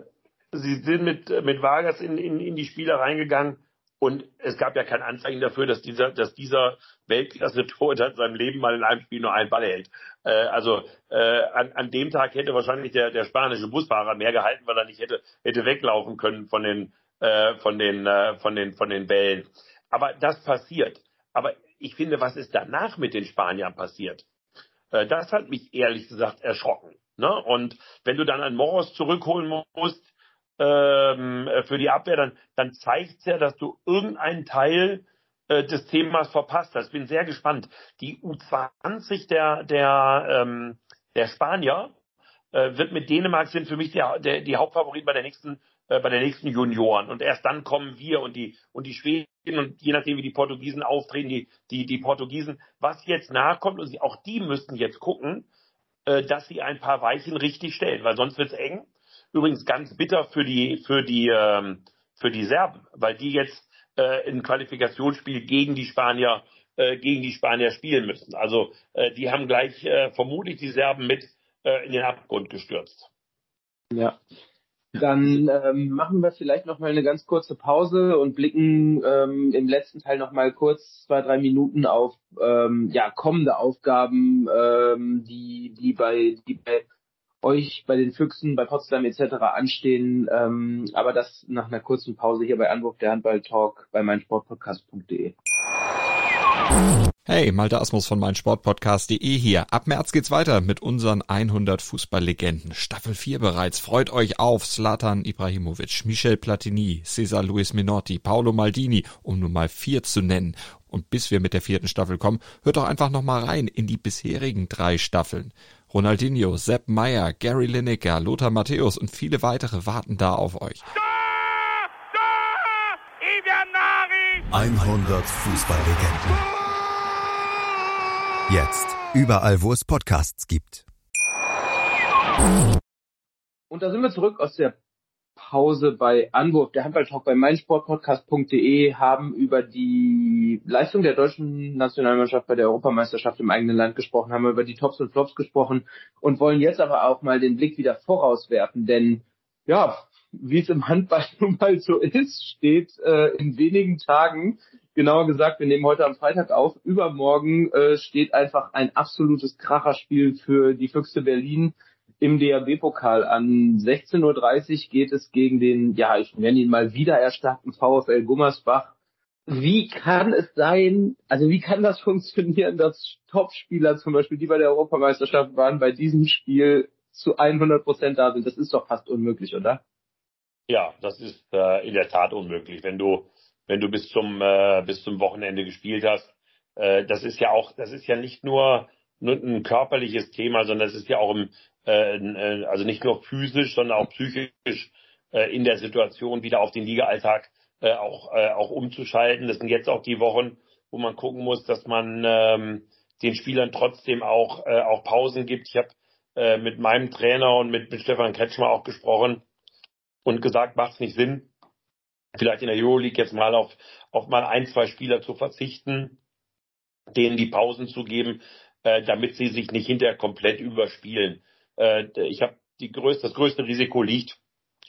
sie sind mit mit Vargas in, in in die Spiele reingegangen Und es gab ja kein Anzeichen dafür, dass dieser, dass dieser Weltklasse-Torhüter in seinem Leben mal in einem Spiel nur einen Ball hält. Äh, also äh, an, an dem Tag hätte wahrscheinlich der, der spanische Busfahrer mehr gehalten, weil er nicht hätte, hätte weglaufen können von den, äh, von den, äh, von den, von den Bällen. Aber das passiert. Aber ich finde, was ist danach mit den Spaniern passiert? Äh, das hat mich ehrlich gesagt erschrocken. Ne? Und wenn du dann einen Moros zurückholen musst, ähm, für die Abwehr, dann, dann zeigt es ja, dass du irgendeinen Teil äh, des Themas verpasst hast. Bin sehr gespannt. Die U20 der, der, ähm, der Spanier äh, wird mit Dänemark sind für mich der, der, die Hauptfavoriten bei der nächsten äh, bei der nächsten Junioren und erst dann kommen wir und die und die Schweden und je nachdem wie die Portugiesen auftreten die die die Portugiesen was jetzt nachkommt und sie, auch die müssten jetzt gucken äh, dass sie ein paar Weichen richtig stellen weil sonst wird's eng Übrigens ganz bitter für die, für die, ähm, für die Serben, weil die jetzt äh, ein Qualifikationsspiel gegen die Spanier, äh, gegen die Spanier spielen müssen. Also äh, die haben gleich äh, vermutlich die Serben mit äh, in den Abgrund gestürzt. Ja. Dann ähm, machen wir vielleicht noch mal eine ganz kurze Pause und blicken ähm, im letzten Teil noch mal kurz zwei drei Minuten auf ähm, ja kommende Aufgaben, ähm, die die bei die bei euch bei den Füchsen, bei Potsdam etc. anstehen. Ähm, aber das nach einer kurzen Pause hier bei Anwurf der Handball Talk bei meinsportpodcast.de. Hey, Malte Asmus von meinsportpodcast.de hier. Ab März geht's weiter mit unseren 100 Fußballlegenden. Staffel 4 bereits. Freut euch auf Zlatan Ibrahimovic, Michel Platini, Cesar Luis Minotti, Paolo Maldini, um nur mal vier zu nennen. Und bis wir mit der vierten Staffel kommen, hört doch einfach noch mal rein in die bisherigen drei Staffeln. Ronaldinho, Sepp Meyer, Gary Lineker, Lothar Matthäus und viele weitere warten da auf euch. 100 Fußballlegenden. Jetzt überall, wo es Podcasts gibt. Und da sind wir zurück aus der Pause bei Anwurf, der Handballtalk bei meinsportpodcast.de haben über die Leistung der deutschen Nationalmannschaft bei der Europameisterschaft im eigenen Land gesprochen, haben über die Tops und Flops gesprochen und wollen jetzt aber auch mal den Blick wieder vorauswerfen, denn ja, wie es im Handball nun mal so ist, steht äh, in wenigen Tagen, genauer gesagt, wir nehmen heute am Freitag auf, übermorgen äh, steht einfach ein absolutes Kracherspiel für die Füchse Berlin im DRB-Pokal an 16.30 Uhr geht es gegen den, ja, ich nenne ihn mal wieder erstarkten VfL Gummersbach. Wie kann es sein, also wie kann das funktionieren, dass Topspieler zum Beispiel, die bei der Europameisterschaft waren, bei diesem Spiel zu 100 Prozent da sind? Das ist doch fast unmöglich, oder? Ja, das ist äh, in der Tat unmöglich. Wenn du, wenn du bis zum, äh, bis zum Wochenende gespielt hast, äh, das ist ja auch, das ist ja nicht nur, nur ein körperliches Thema, sondern es ist ja auch im, äh, äh, also nicht nur physisch, sondern auch psychisch äh, in der Situation wieder auf den Ligaalltag äh, auch, äh, auch umzuschalten. Das sind jetzt auch die Wochen, wo man gucken muss, dass man ähm, den Spielern trotzdem auch, äh, auch Pausen gibt. Ich habe äh, mit meinem Trainer und mit, mit Stefan Kretschmer auch gesprochen und gesagt, macht es nicht Sinn, vielleicht in der Euroleague jetzt mal auf, auf mal ein, zwei Spieler zu verzichten, denen die Pausen zu geben, äh, damit sie sich nicht hinterher komplett überspielen. Äh, ich habe die größte, das größte Risiko liegt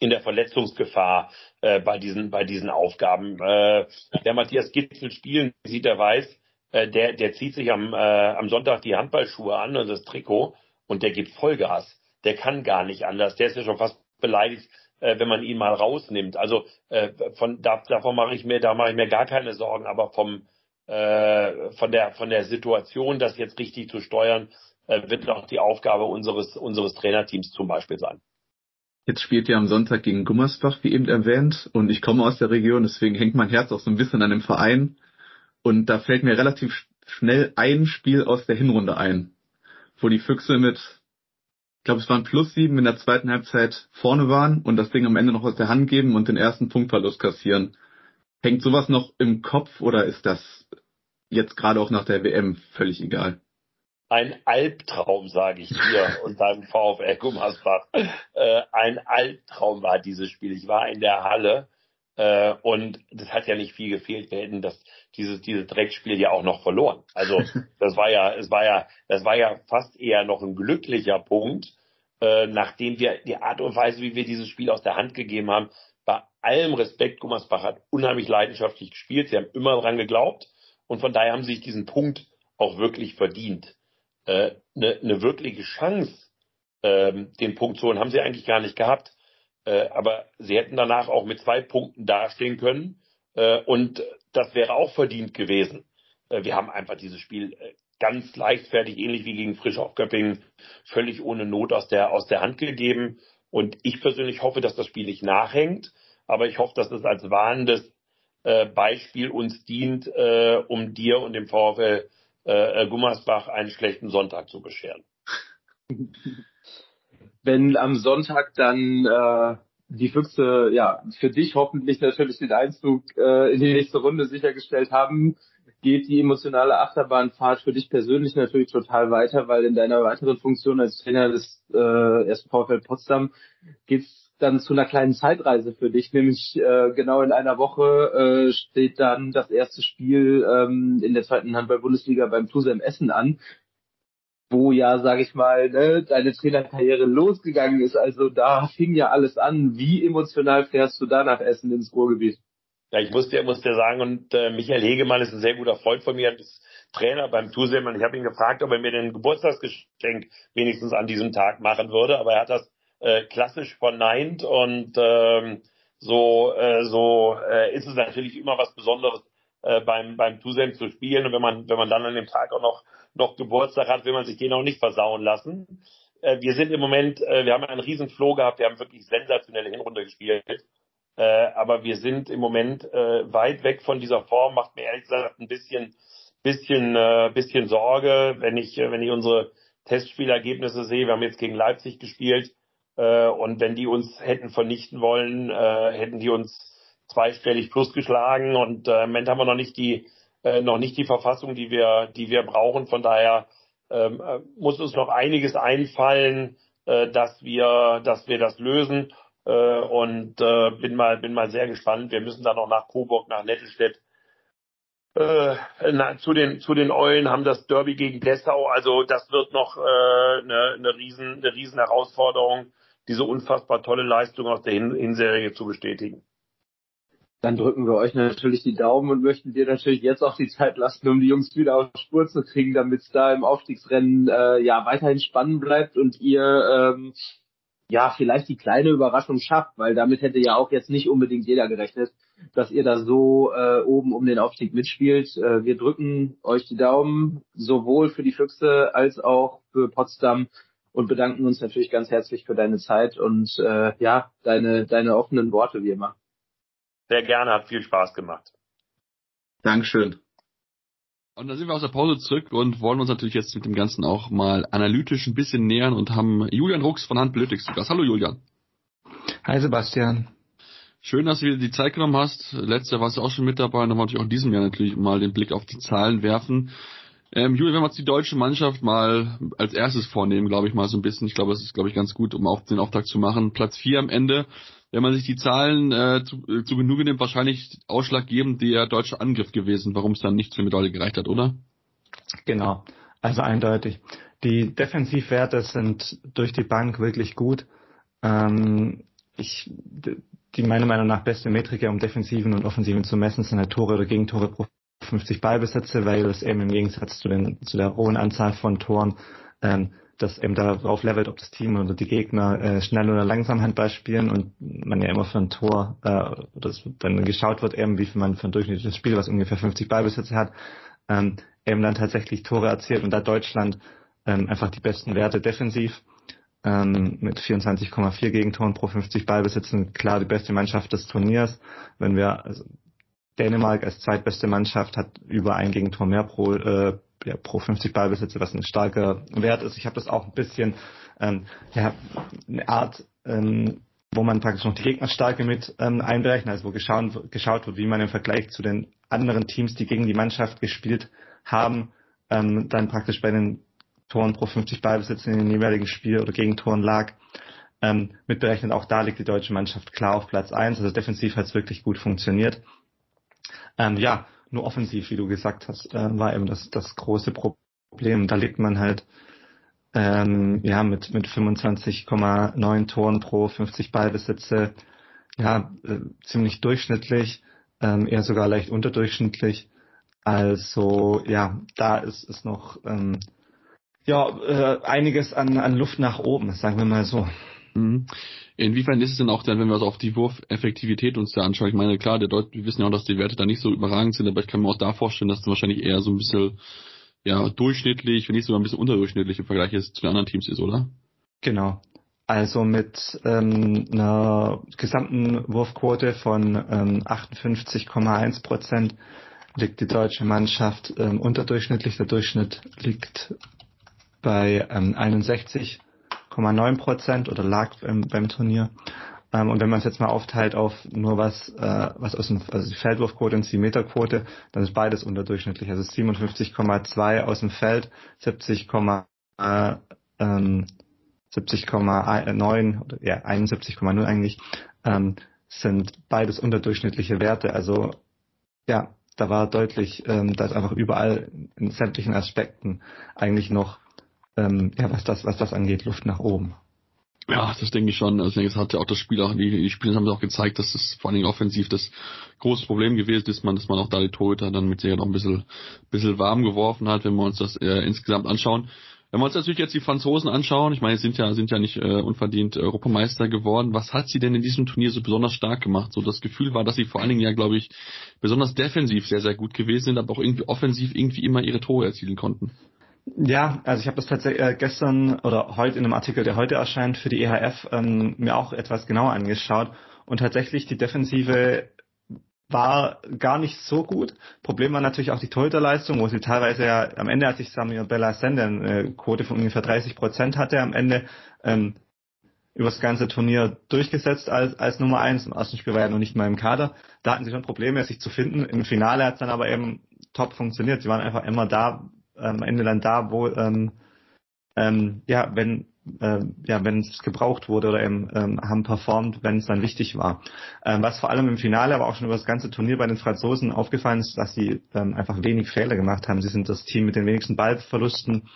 in der Verletzungsgefahr äh, bei diesen bei diesen Aufgaben. Äh, der Matthias Gitzel spielen sieht, er weiß, äh, der der zieht sich am äh, am Sonntag die Handballschuhe an und das Trikot und der gibt Vollgas. Der kann gar nicht anders. Der ist ja schon fast beleidigt, äh, wenn man ihn mal rausnimmt. Also äh, von da, davon mache ich mir da mache ich mir gar keine Sorgen. Aber vom äh, von der von der Situation, das jetzt richtig zu steuern, äh, wird auch die Aufgabe unseres, unseres Trainerteams zum Beispiel sein. Jetzt spielt ihr am Sonntag gegen Gummersbach, wie eben erwähnt, und ich komme aus der Region, deswegen hängt mein Herz auch so ein bisschen an dem Verein. Und da fällt mir relativ schnell ein Spiel aus der Hinrunde ein, wo die Füchse mit, ich glaube es waren plus sieben in der zweiten Halbzeit vorne waren und das Ding am Ende noch aus der Hand geben und den ersten Punktverlust kassieren. Hängt sowas noch im Kopf oder ist das jetzt gerade auch nach der WM völlig egal? Ein Albtraum, sage ich dir, und beim VfL Gummersbach. Äh, ein Albtraum war dieses Spiel. Ich war in der Halle äh, und das hat ja nicht viel gefehlt. Wir hätten das, dieses, dieses Dreckspiel ja auch noch verloren. Also das war ja, es war ja, das war ja fast eher noch ein glücklicher Punkt, äh, nachdem wir die Art und Weise, wie wir dieses Spiel aus der Hand gegeben haben, war allem Respekt, Gummersbach hat unheimlich leidenschaftlich gespielt. Sie haben immer dran geglaubt und von daher haben sie sich diesen Punkt auch wirklich verdient. Eine äh, ne, ne wirkliche Chance, ähm, den Punkt zu holen, haben sie eigentlich gar nicht gehabt. Äh, aber sie hätten danach auch mit zwei Punkten dastehen können äh, und das wäre auch verdient gewesen. Äh, wir haben einfach dieses Spiel äh, ganz leichtfertig, ähnlich wie gegen Frisch auf Göppingen, völlig ohne Not aus der, aus der Hand gegeben. Und ich persönlich hoffe, dass das Spiel nicht nachhängt, aber ich hoffe, dass es als warnendes äh, Beispiel uns dient, äh, um dir und dem VfL äh, Gummersbach einen schlechten Sonntag zu bescheren. Wenn am Sonntag dann äh, die Füchse ja für dich hoffentlich natürlich den Einzug äh, in die nächste Runde sichergestellt haben, geht die emotionale Achterbahnfahrt für dich persönlich natürlich total weiter, weil in deiner weiteren Funktion als Trainer des äh, ersten VfL Potsdam geht's dann zu einer kleinen Zeitreise für dich, nämlich äh, genau in einer Woche äh, steht dann das erste Spiel ähm, in der zweiten Handball-Bundesliga beim Tusem Essen an, wo ja, sage ich mal, ne, deine Trainerkarriere losgegangen ist. Also da fing ja alles an. Wie emotional fährst du da nach Essen ins Ruhrgebiet? Ja, ich muss dir, muss dir sagen, und äh, Michael Hegemann ist ein sehr guter Freund von mir, ist Trainer beim Tusem und ich habe ihn gefragt, ob er mir den Geburtstagsgeschenk wenigstens an diesem Tag machen würde, aber er hat das äh, klassisch verneint und ähm, so äh, so äh, ist es natürlich immer was Besonderes äh, beim beim Tusem zu spielen. Und wenn man wenn man dann an dem Tag auch noch noch Geburtstag hat, will man sich den auch nicht versauen lassen. Äh, wir sind im Moment, äh, wir haben einen riesen Flow gehabt, wir haben wirklich sensationelle Hinrunde gespielt. Äh, aber wir sind im Moment äh, weit weg von dieser Form, macht mir ehrlich gesagt ein bisschen, bisschen, äh, bisschen Sorge, wenn ich, äh, wenn ich unsere Testspielergebnisse sehe. Wir haben jetzt gegen Leipzig gespielt äh, und wenn die uns hätten vernichten wollen, äh, hätten die uns zweistellig plus geschlagen und äh, im Moment haben wir noch nicht die äh, noch nicht die Verfassung, die wir die wir brauchen. Von daher ähm, äh, muss uns noch einiges einfallen, äh, dass wir dass wir das lösen. Äh, und äh, bin mal bin mal sehr gespannt. Wir müssen dann noch nach Coburg, nach Nettelstedt. Äh, na, zu den zu den Eulen haben das Derby gegen Dessau. Also das wird noch äh, eine, eine riesen eine riesen Herausforderung, diese unfassbar tolle Leistung aus der Hin Hinserie zu bestätigen. Dann drücken wir euch natürlich die Daumen und möchten dir natürlich jetzt auch die Zeit lassen, um die Jungs wieder auf Spur zu kriegen, damit es da im Aufstiegsrennen äh, ja weiterhin spannend bleibt und ihr ähm, ja, vielleicht die kleine Überraschung schafft, weil damit hätte ja auch jetzt nicht unbedingt jeder gerechnet, dass ihr da so äh, oben um den Aufstieg mitspielt. Äh, wir drücken euch die Daumen, sowohl für die Füchse als auch für Potsdam und bedanken uns natürlich ganz herzlich für deine Zeit und äh, ja, deine, deine offenen Worte wie immer. Sehr gerne, hat viel Spaß gemacht. Dankeschön. Und dann sind wir aus der Pause zurück und wollen uns natürlich jetzt mit dem Ganzen auch mal analytisch ein bisschen nähern und haben Julian Rux von Handpolitik zu Gast. Hallo Julian. Hi Sebastian. Schön, dass du wieder die Zeit genommen hast. Letztes Jahr warst du auch schon mit dabei und dann wollte ich auch in diesem Jahr natürlich mal den Blick auf die Zahlen werfen. Ähm, Julian, wenn wir uns die deutsche Mannschaft mal als erstes vornehmen, glaube ich mal so ein bisschen. Ich glaube, es ist, glaube ich, ganz gut, um auch den Auftrag zu machen. Platz vier am Ende wenn man sich die Zahlen äh, zu, äh, zu Genüge nimmt, wahrscheinlich ausschlaggebend der deutsche Angriff gewesen, warum es dann nicht zur Medaille gereicht hat, oder? Genau, also eindeutig. Die Defensivwerte sind durch die Bank wirklich gut. Ähm, ich, die meiner Meinung nach beste Metriker, um Defensiven und Offensiven zu messen, sind halt Tore oder Gegentore pro 50 Ballbesitze, weil es eben im Gegensatz zu, den, zu der hohen Anzahl von Toren ähm, das eben darauf levelt, ob das Team oder die Gegner äh, schnell oder langsam Handball spielen und man ja immer für ein Tor, äh, das dann geschaut wird, eben wie viel man für ein durchschnittliches Spiel, was ungefähr 50 Ballbesitze hat, ähm, eben dann tatsächlich Tore erzielt und da Deutschland ähm, einfach die besten Werte defensiv ähm, mit 24,4 Gegentoren pro 50 Ballbesitzen klar die beste Mannschaft des Turniers. Wenn wir also Dänemark als zweitbeste Mannschaft hat über ein Gegentor mehr pro äh, ja, pro 50 Ballbesitze, was ein starker Wert ist. Ich habe das auch ein bisschen, ähm, ja, eine Art, ähm, wo man praktisch noch die Gegnerstärke mit ähm, einberechnet, also wo geschaut, geschaut wird, wie man im Vergleich zu den anderen Teams, die gegen die Mannschaft gespielt haben, ähm, dann praktisch bei den Toren pro 50 Ballbesitzen in den jeweiligen Spiel oder Gegentoren lag. Ähm, mitberechnet, auch da liegt die deutsche Mannschaft klar auf Platz eins. Also defensiv hat es wirklich gut funktioniert. Ähm, ja, nur offensiv, wie du gesagt hast, äh, war eben das, das große Problem. Da liegt man halt ähm, ja mit, mit 25,9 Toren pro 50 Ballbesitze ja äh, ziemlich durchschnittlich, ähm, eher sogar leicht unterdurchschnittlich. Also ja, da ist es noch ähm, ja äh, einiges an, an Luft nach oben, sagen wir mal so. Mhm. Inwiefern ist es denn auch dann, wenn wir uns auf die Wurfeffektivität uns da anschauen? Ich meine, klar, der Deut wir wissen ja auch, dass die Werte da nicht so überragend sind, aber ich kann mir auch da vorstellen, dass das wahrscheinlich eher so ein bisschen ja durchschnittlich, wenn nicht sogar ein bisschen unterdurchschnittlich im Vergleich jetzt zu den anderen Teams ist, oder? Genau. Also mit ähm, einer gesamten Wurfquote von ähm, 58,1 Prozent liegt die deutsche Mannschaft ähm, unterdurchschnittlich. Der Durchschnitt liegt bei ähm, 61 8,9 Prozent oder lag ähm, beim Turnier. Ähm, und wenn man es jetzt mal aufteilt auf nur was, äh, was aus dem, also die Feldwurfquote und die Meterquote, dann ist beides unterdurchschnittlich. Also 57,2 aus dem Feld, 70, äh, ähm, 70,9 oder ja 71,0 eigentlich ähm, sind beides unterdurchschnittliche Werte. Also ja, da war deutlich, ähm, dass einfach überall in sämtlichen Aspekten eigentlich noch ähm, ja, was das, was das angeht, Luft nach oben. Ja, das denke ich schon. Also ich denke, es hat ja auch das Spiel auch, die, die Spieler haben auch gezeigt, dass das vor allen Dingen offensiv das große Problem gewesen ist, dass man auch da die Torhüter dann mit Sicherheit noch ein bisschen, bisschen warm geworfen hat, wenn wir uns das äh, insgesamt anschauen. Wenn wir uns natürlich jetzt die Franzosen anschauen, ich meine, sie sind ja, sind ja nicht äh, unverdient Europameister geworden. Was hat sie denn in diesem Turnier so besonders stark gemacht? So das Gefühl war, dass sie vor allen Dingen ja, glaube ich, besonders defensiv sehr, sehr gut gewesen sind, aber auch irgendwie offensiv irgendwie immer ihre Tore erzielen konnten. Ja, also ich habe das tatsächlich äh, gestern oder heute in einem Artikel, der heute erscheint, für die EHF ähm, mir auch etwas genauer angeschaut. Und tatsächlich die Defensive war gar nicht so gut. Problem war natürlich auch die Torhüterleistung, wo sie teilweise ja am Ende, als ich Samuel Bella Sender eine Quote von ungefähr 30 Prozent hatte, am Ende ähm, über das ganze Turnier durchgesetzt als, als Nummer eins. Im ersten Spiel war er noch nicht mal im Kader. Da hatten sie schon Probleme, sich zu finden. Im Finale hat es dann aber eben top funktioniert. Sie waren einfach immer da, am Ende dann da, wo ähm, ähm, ja, wenn ja, wenn es gebraucht wurde oder eben ähm, haben performt, wenn es dann wichtig war. Ähm, was vor allem im Finale, aber auch schon über das ganze Turnier bei den Franzosen aufgefallen ist, dass sie ähm, einfach wenig Fehler gemacht haben. Sie sind das Team mit den wenigsten Ballverlusten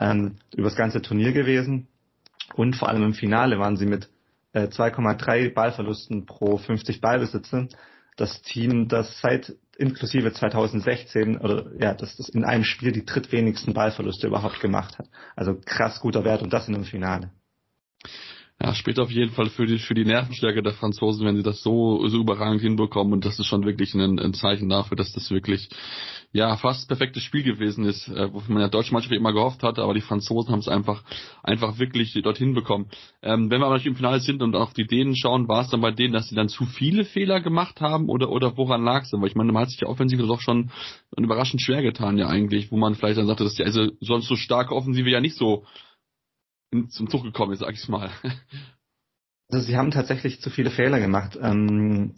ähm, über das ganze Turnier gewesen und vor allem im Finale waren sie mit äh, 2,3 Ballverlusten pro 50 Ballbesitze das Team, das seit inklusive 2016 oder ja, dass das in einem Spiel die drittwenigsten Ballverluste überhaupt gemacht hat. Also krass guter Wert und das in einem Finale ja, später auf jeden Fall für die, für die Nervenstärke der Franzosen, wenn sie das so, so überragend hinbekommen. Und das ist schon wirklich ein, ein Zeichen dafür, dass das wirklich, ja, fast perfektes Spiel gewesen ist, äh, wofür man ja deutsche Mannschaft immer gehofft hatte, aber die Franzosen haben es einfach, einfach wirklich dorthin bekommen. Ähm, wenn wir aber im Finale sind und auf die Dänen schauen, war es dann bei denen, dass sie dann zu viele Fehler gemacht haben oder, oder woran lag es denn? Weil ich meine, man hat sich ja Offensive doch schon überraschend schwer getan, ja eigentlich, wo man vielleicht dann sagte, dass die also sonst so starke Offensive ja nicht so zum Zug gekommen ist, sag ich mal. Also sie haben tatsächlich zu viele Fehler gemacht. Ähm,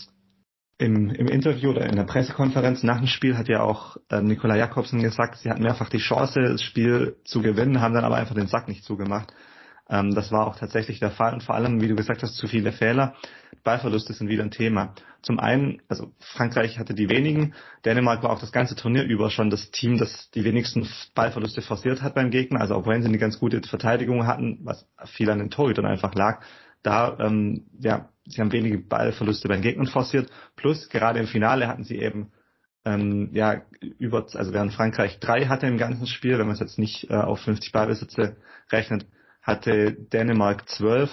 im, Im Interview oder in der Pressekonferenz nach dem Spiel hat ja auch äh, Nikola Jakobsen gesagt, sie hatten mehrfach die Chance, das Spiel zu gewinnen, haben dann aber einfach den Sack nicht zugemacht. Ähm, das war auch tatsächlich der Fall und vor allem, wie du gesagt hast, zu viele Fehler. Ballverluste sind wieder ein Thema. Zum einen, also Frankreich hatte die wenigen, Dänemark war auch das ganze Turnier über schon das Team, das die wenigsten Ballverluste forciert hat beim Gegner. Also auch wenn sie eine ganz gute Verteidigung hatten, was viel an den Torhütern einfach lag, da, ähm, ja, sie haben wenige Ballverluste beim Gegnern forciert. Plus, gerade im Finale hatten sie eben ähm, ja, über, also während Frankreich drei hatte im ganzen Spiel, wenn man es jetzt nicht äh, auf 50 Ballbesitze rechnet, hatte Dänemark 12,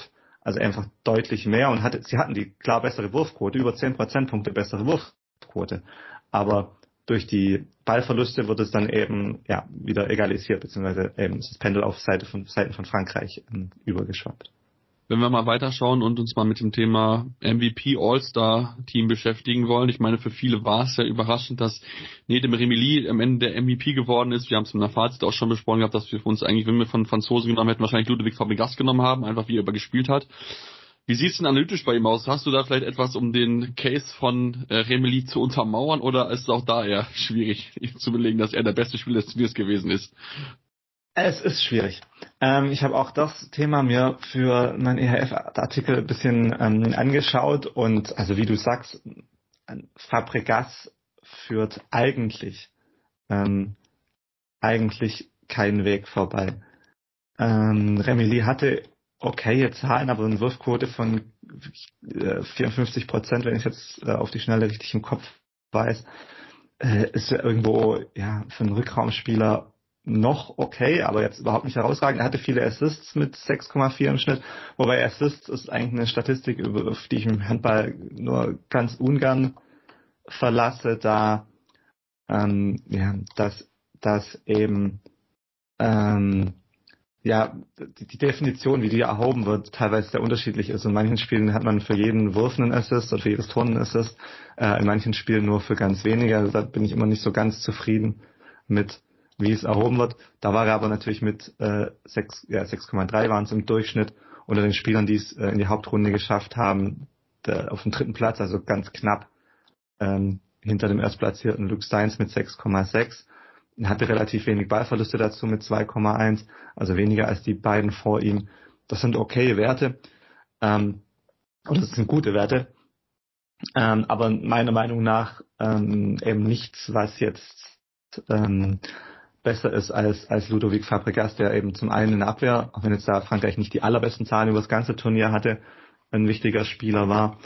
also einfach deutlich mehr und hatte, sie hatten die klar bessere Wurfquote, über 10 Prozentpunkte bessere Wurfquote. Aber durch die Ballverluste wird es dann eben ja, wieder egalisiert, beziehungsweise eben das Pendel auf Seite von, Seiten von Frankreich ähm, übergeschwappt. Wenn wir mal weiterschauen und uns mal mit dem Thema MVP All-Star Team beschäftigen wollen. Ich meine, für viele war es ja überraschend, dass Nedem Remili am Ende der MVP geworden ist. Wir haben es in der Fazit auch schon besprochen gehabt, dass wir uns eigentlich, wenn wir von Franzosen genommen hätten, wahrscheinlich Ludwig Fabregas genommen haben, einfach wie er übergespielt hat. Wie sieht es denn analytisch bei ihm aus? Hast du da vielleicht etwas, um den Case von äh, Remeli zu untermauern oder ist es auch da eher schwierig, zu belegen, dass er der beste Spieler des Turniers gewesen ist? Es ist schwierig. Ähm, ich habe auch das Thema mir für meinen EHF-Artikel ein bisschen ähm, angeschaut und also wie du sagst, Fabregas führt eigentlich ähm, eigentlich keinen Weg vorbei. Ähm, Remili hatte okaye Zahlen, aber eine Wurfquote von 54 äh, Prozent, wenn ich jetzt äh, auf die Schnelle richtig im Kopf weiß, äh, ist ja irgendwo ja für einen Rückraumspieler noch okay, aber jetzt überhaupt nicht herausragend. Er hatte viele Assists mit 6,4 im Schnitt, wobei Assists ist eigentlich eine Statistik, auf die ich im Handball nur ganz ungern verlasse, da ähm, ja, dass, dass eben ähm, ja, die, Definition, wie die erhoben wird, teilweise sehr unterschiedlich ist. In manchen Spielen hat man für jeden Wurf einen Assist oder für jedes Tor einen Assist, äh, in manchen Spielen nur für ganz wenige. Da bin ich immer nicht so ganz zufrieden mit, wie es erhoben wird. Da war er aber natürlich mit äh, 6, ja, 6,3 waren es im Durchschnitt unter den Spielern, die es äh, in die Hauptrunde geschafft haben, der, auf dem dritten Platz, also ganz knapp ähm, hinter dem erstplatzierten Luke Steins mit 6,6 hatte relativ wenig Ballverluste dazu mit 2,1, also weniger als die beiden vor ihm. Das sind okay Werte, ähm, und das sind gute Werte, ähm, aber meiner Meinung nach ähm, eben nichts, was jetzt ähm, besser ist als, als Ludovic Fabregas, der eben zum einen in der Abwehr, auch wenn jetzt da Frankreich nicht die allerbesten Zahlen über das ganze Turnier hatte, ein wichtiger Spieler war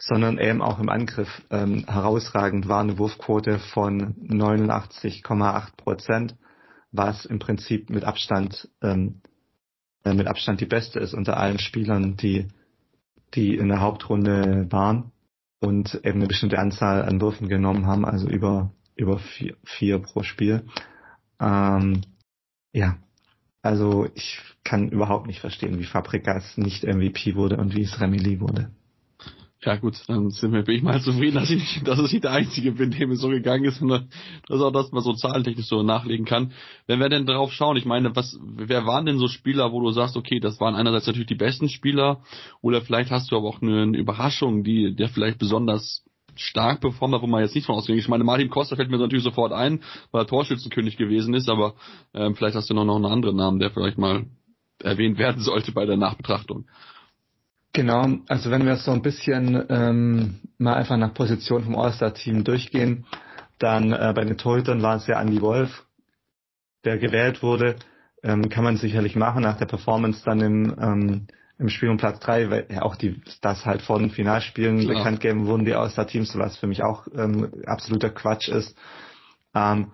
sondern eben auch im Angriff ähm, herausragend war eine Wurfquote von 89,8 Prozent, was im Prinzip mit Abstand ähm, äh, mit Abstand die beste ist unter allen Spielern, die die in der Hauptrunde waren und eben eine bestimmte Anzahl an Würfen genommen haben, also über über vier, vier pro Spiel. Ähm, ja, also ich kann überhaupt nicht verstehen, wie Fabrikas nicht MVP wurde und wie es Remili wurde. Ja gut, dann sind wir, bin ich mal zufrieden, dass ich nicht, dass ich der Einzige bin, dem es so gegangen ist, sondern dass auch das mal so zahlentechnisch so nachlegen kann. Wenn wir denn drauf schauen, ich meine, was, wer waren denn so Spieler, wo du sagst, okay, das waren einerseits natürlich die besten Spieler, oder vielleicht hast du aber auch eine, eine Überraschung, die, der vielleicht besonders stark performt hat, wo man jetzt nicht von ausgeht. Ich meine, Martin Costa fällt mir natürlich sofort ein, weil er Torschützenkönig gewesen ist, aber ähm, vielleicht hast du noch, noch einen anderen Namen, der vielleicht mal erwähnt werden sollte bei der Nachbetrachtung. Genau, also wenn wir so ein bisschen ähm, mal einfach nach Position vom All-Star-Team durchgehen, dann äh, bei den Torhütern war es ja Andy Wolf, der gewählt wurde. Ähm, kann man sicherlich machen nach der Performance dann im, ähm, im Spiel um Platz drei, weil ja auch die das halt vor den Finalspielen Klar. bekannt geben wurden, die All-Star-Teams, was für mich auch ähm, absoluter Quatsch ist. Ähm,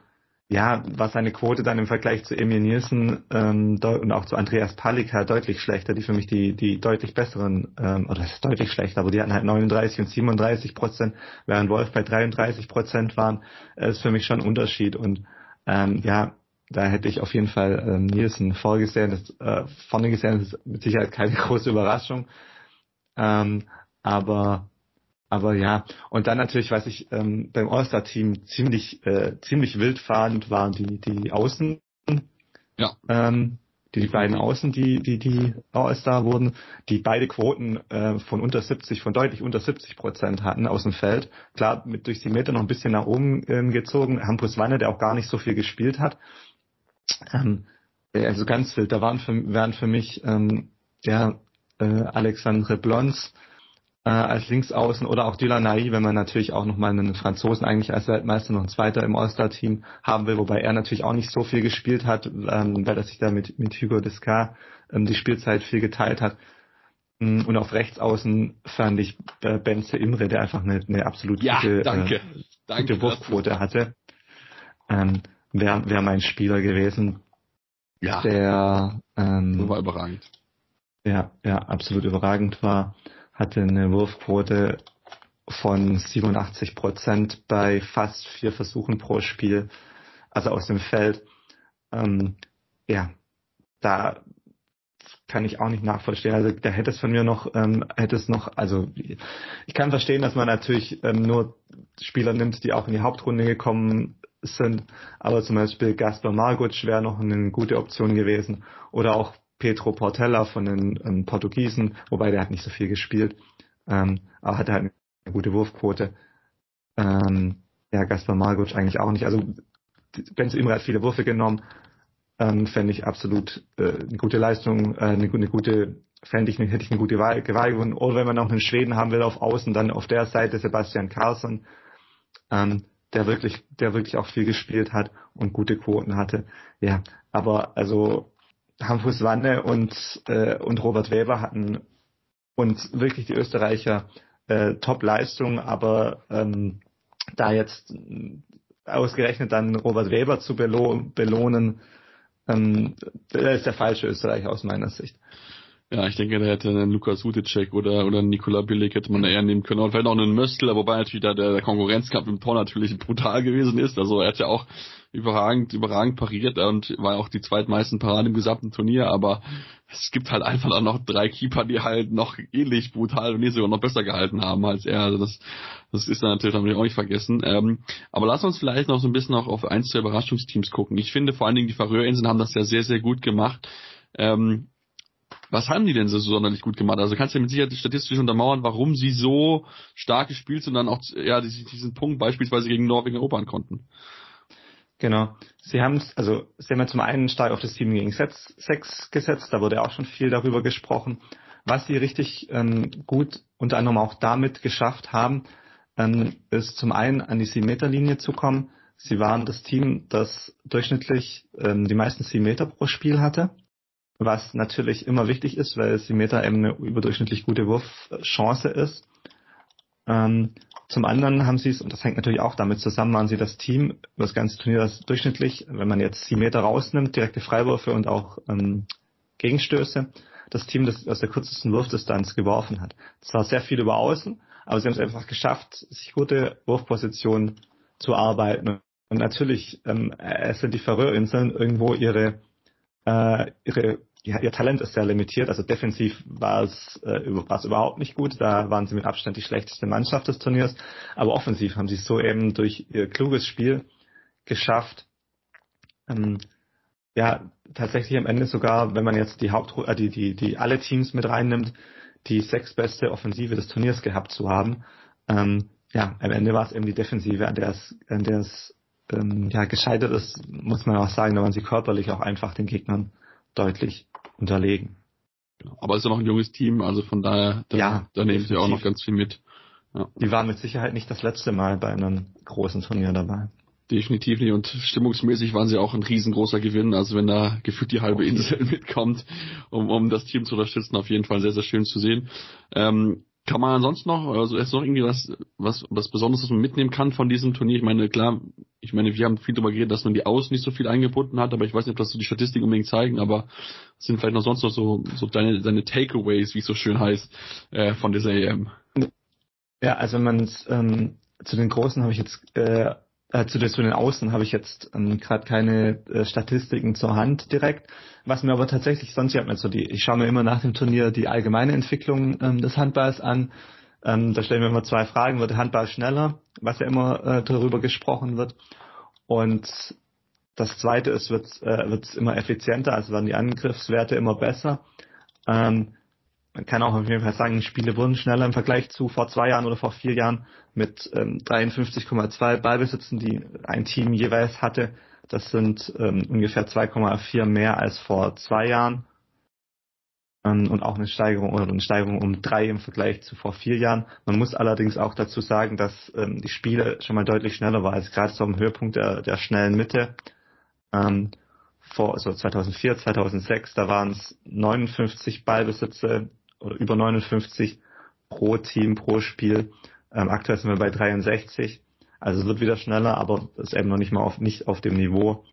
ja, war seine Quote dann im Vergleich zu Emil Nielsen ähm, und auch zu Andreas Palika deutlich schlechter, die für mich die, die deutlich besseren, ähm, oder das ist deutlich schlechter, aber die hatten halt 39 und 37 Prozent, während Wolf bei 33 Prozent waren, ist für mich schon ein Unterschied und ähm, ja, da hätte ich auf jeden Fall ähm, Nielsen vorgesehen, das, äh, vorne gesehen, das ist mit Sicherheit keine große Überraschung, ähm, aber aber ja, und dann natürlich, was ich ähm, beim All-Star-Team ziemlich, äh, ziemlich wild fand, waren die, die Außen. Ja. Ähm, die, die beiden Außen, die, die, die All-Star wurden, die beide Quoten äh, von unter 70, von deutlich unter 70 Prozent hatten aus dem Feld. Klar, mit durch die Meter noch ein bisschen nach oben ähm, gezogen. Hampus Wanne, der auch gar nicht so viel gespielt hat. Ähm, also ganz wild. Da waren für, waren für mich ähm, ja, äh, Alexandre Blons, äh, als Linksaußen oder auch Dylan Nai, wenn man natürlich auch nochmal einen Franzosen eigentlich als Weltmeister noch ein Zweiter im All-Star-Team haben will, wobei er natürlich auch nicht so viel gespielt hat, ähm, weil er sich da mit, mit Hugo Descar ähm, die Spielzeit viel geteilt hat. Mm, und auf Rechtsaußen fand ich äh, Benze Imre, der einfach eine, eine absolut ja, gute, danke. Äh, danke, gute Wurfquote hatte. Ähm, Wäre wär mein Spieler gewesen. Ja. Der ähm, war überragend. Ja, ja, absolut überragend war hatte eine Wurfquote von 87 Prozent bei fast vier Versuchen pro Spiel, also aus dem Feld. Ähm, ja, da kann ich auch nicht nachvollziehen. Also da hätte es von mir noch, ähm, hätte es noch, also ich kann verstehen, dass man natürlich ähm, nur Spieler nimmt, die auch in die Hauptrunde gekommen sind, aber zum Beispiel Gaspar Marguc wäre noch eine gute Option gewesen oder auch Petro Portella von den ähm, Portugiesen, wobei der hat nicht so viel gespielt, ähm, aber hatte halt eine gute Wurfquote. Ähm, ja, Gaspar Marguc eigentlich auch nicht. Also Benzo Imre hat viele Würfe genommen, ähm, fände ich absolut äh, eine gute Leistung, äh, eine, eine gute, fände ich, hätte ich eine gute Wahl, gewonnen. Oder wenn man noch einen Schweden haben will auf Außen, dann auf der Seite Sebastian Carlsson, ähm, der wirklich, der wirklich auch viel gespielt hat und gute Quoten hatte. Ja, aber also Hamfus Wanne und, äh, und Robert Weber hatten und wirklich die Österreicher äh, Top-Leistung, aber ähm, da jetzt ausgerechnet dann Robert Weber zu belo belohnen, ähm, das ist der falsche Österreicher aus meiner Sicht. Ja, ich denke, da hätte einen Lukas Suticek oder, oder einen Nikola Billig hätte man eher nehmen können. Und vielleicht auch einen Möstler, wobei natürlich da der, der Konkurrenzkampf im Tor natürlich brutal gewesen ist. Also er hat ja auch überragend, überragend pariert und war auch die zweitmeisten Paraden im gesamten Turnier, aber es gibt halt einfach auch noch drei Keeper, die halt noch ähnlich brutal und nie sogar noch besser gehalten haben als er. Also das, das ist dann natürlich auch nicht vergessen. Ähm, aber lass uns vielleicht noch so ein bisschen auch auf eins der Überraschungsteams gucken. Ich finde vor allen Dingen die Färöerinseln haben das ja sehr, sehr gut gemacht. Ähm, was haben die denn so sonderlich gut gemacht? Also kannst du ja mit Sicherheit statistisch untermauern, warum sie so stark gespielt sind und dann auch ja, diesen Punkt beispielsweise gegen Norwegen erobern konnten. Genau. Sie haben also Sie haben ja zum einen stark auf das Team gegen Sex gesetzt, da wurde auch schon viel darüber gesprochen. Was Sie richtig ähm, gut unter anderem auch damit geschafft haben, ähm, ist zum einen an die 7-Meter-Linie zu kommen. Sie waren das Team, das durchschnittlich ähm, die meisten 7 Meter pro Spiel hatte, was natürlich immer wichtig ist, weil 7 Meter eben eine überdurchschnittlich gute Wurfchance ist. Ähm, zum anderen haben sie es, und das hängt natürlich auch damit zusammen, waren sie das Team das ganze Turnier, das durchschnittlich, wenn man jetzt sieben Meter rausnimmt, direkte Freiwürfe und auch ähm, Gegenstöße, das Team, das aus der kürzesten Wurfdistanz geworfen hat. Das war sehr viel über Außen, aber sie haben es einfach geschafft, sich gute Wurfpositionen zu arbeiten. Und natürlich ähm, es sind die Färöerinseln irgendwo ihre, äh, ihre ja, ihr Talent ist sehr limitiert. Also defensiv war es, äh, war es überhaupt nicht gut. Da waren sie mit Abstand die schlechteste Mannschaft des Turniers. Aber offensiv haben sie es so eben durch ihr kluges Spiel geschafft, ähm, ja, tatsächlich am Ende sogar, wenn man jetzt die Haupt, äh, die, die, die alle Teams mit reinnimmt, die sechs beste Offensive des Turniers gehabt zu haben. Ähm, ja, am Ende war es eben die Defensive, an der es, an der es ähm, ja, gescheitert ist, muss man auch sagen, da waren sie körperlich auch einfach den Gegnern deutlich unterlegen. Aber es ist ja noch ein junges Team, also von daher, da, ja, da nehmen sie auch noch ganz viel mit. Ja. Die waren mit Sicherheit nicht das letzte Mal bei einem großen Turnier dabei. Definitiv nicht. Und stimmungsmäßig waren sie auch ein riesengroßer Gewinn. Also wenn da gefühlt die halbe okay. Insel mitkommt, um, um das Team zu unterstützen, auf jeden Fall sehr, sehr schön zu sehen. Ähm, kann man ansonsten noch, also ist noch irgendwie was, was, was Besonderes, was man mitnehmen kann von diesem Turnier? Ich meine, klar, ich meine, wir haben viel darüber geredet, dass man die Außen nicht so viel eingebunden hat, aber ich weiß nicht, ob das so die Statistiken unbedingt zeigen, aber sind vielleicht noch sonst noch so, so deine, deine Takeaways, wie es so schön heißt, äh, von dieser EM? Ja, also man ähm, zu den Großen habe ich jetzt äh, äh, zu, zu den Außen habe ich jetzt ähm, gerade keine äh, Statistiken zur Hand direkt. Was mir aber tatsächlich sonst, ich, so die, ich schaue mir immer nach dem Turnier die allgemeine Entwicklung ähm, des Handballs an. Ähm, da stellen wir immer zwei Fragen. Wird der Handball schneller? Was ja immer äh, darüber gesprochen wird. Und das zweite ist, wird es äh, immer effizienter, also werden die Angriffswerte immer besser. Ähm, man kann auch auf jeden Fall sagen, Spiele wurden schneller im Vergleich zu vor zwei Jahren oder vor vier Jahren mit ähm, 53,2 Ballbesitzen, die ein Team jeweils hatte. Das sind ähm, ungefähr 2,4 mehr als vor zwei Jahren. Ähm, und auch eine Steigerung oder eine Steigerung um drei im Vergleich zu vor vier Jahren. Man muss allerdings auch dazu sagen, dass ähm, die Spiele schon mal deutlich schneller war als gerade so am Höhepunkt der, der schnellen Mitte. Ähm, vor also 2004, 2006, da waren es 59 Ballbesitze oder über 59 pro Team, pro Spiel. Ähm, aktuell sind wir bei 63. Also es wird wieder schneller, aber es ist eben noch nicht mal auf, nicht auf dem Niveau,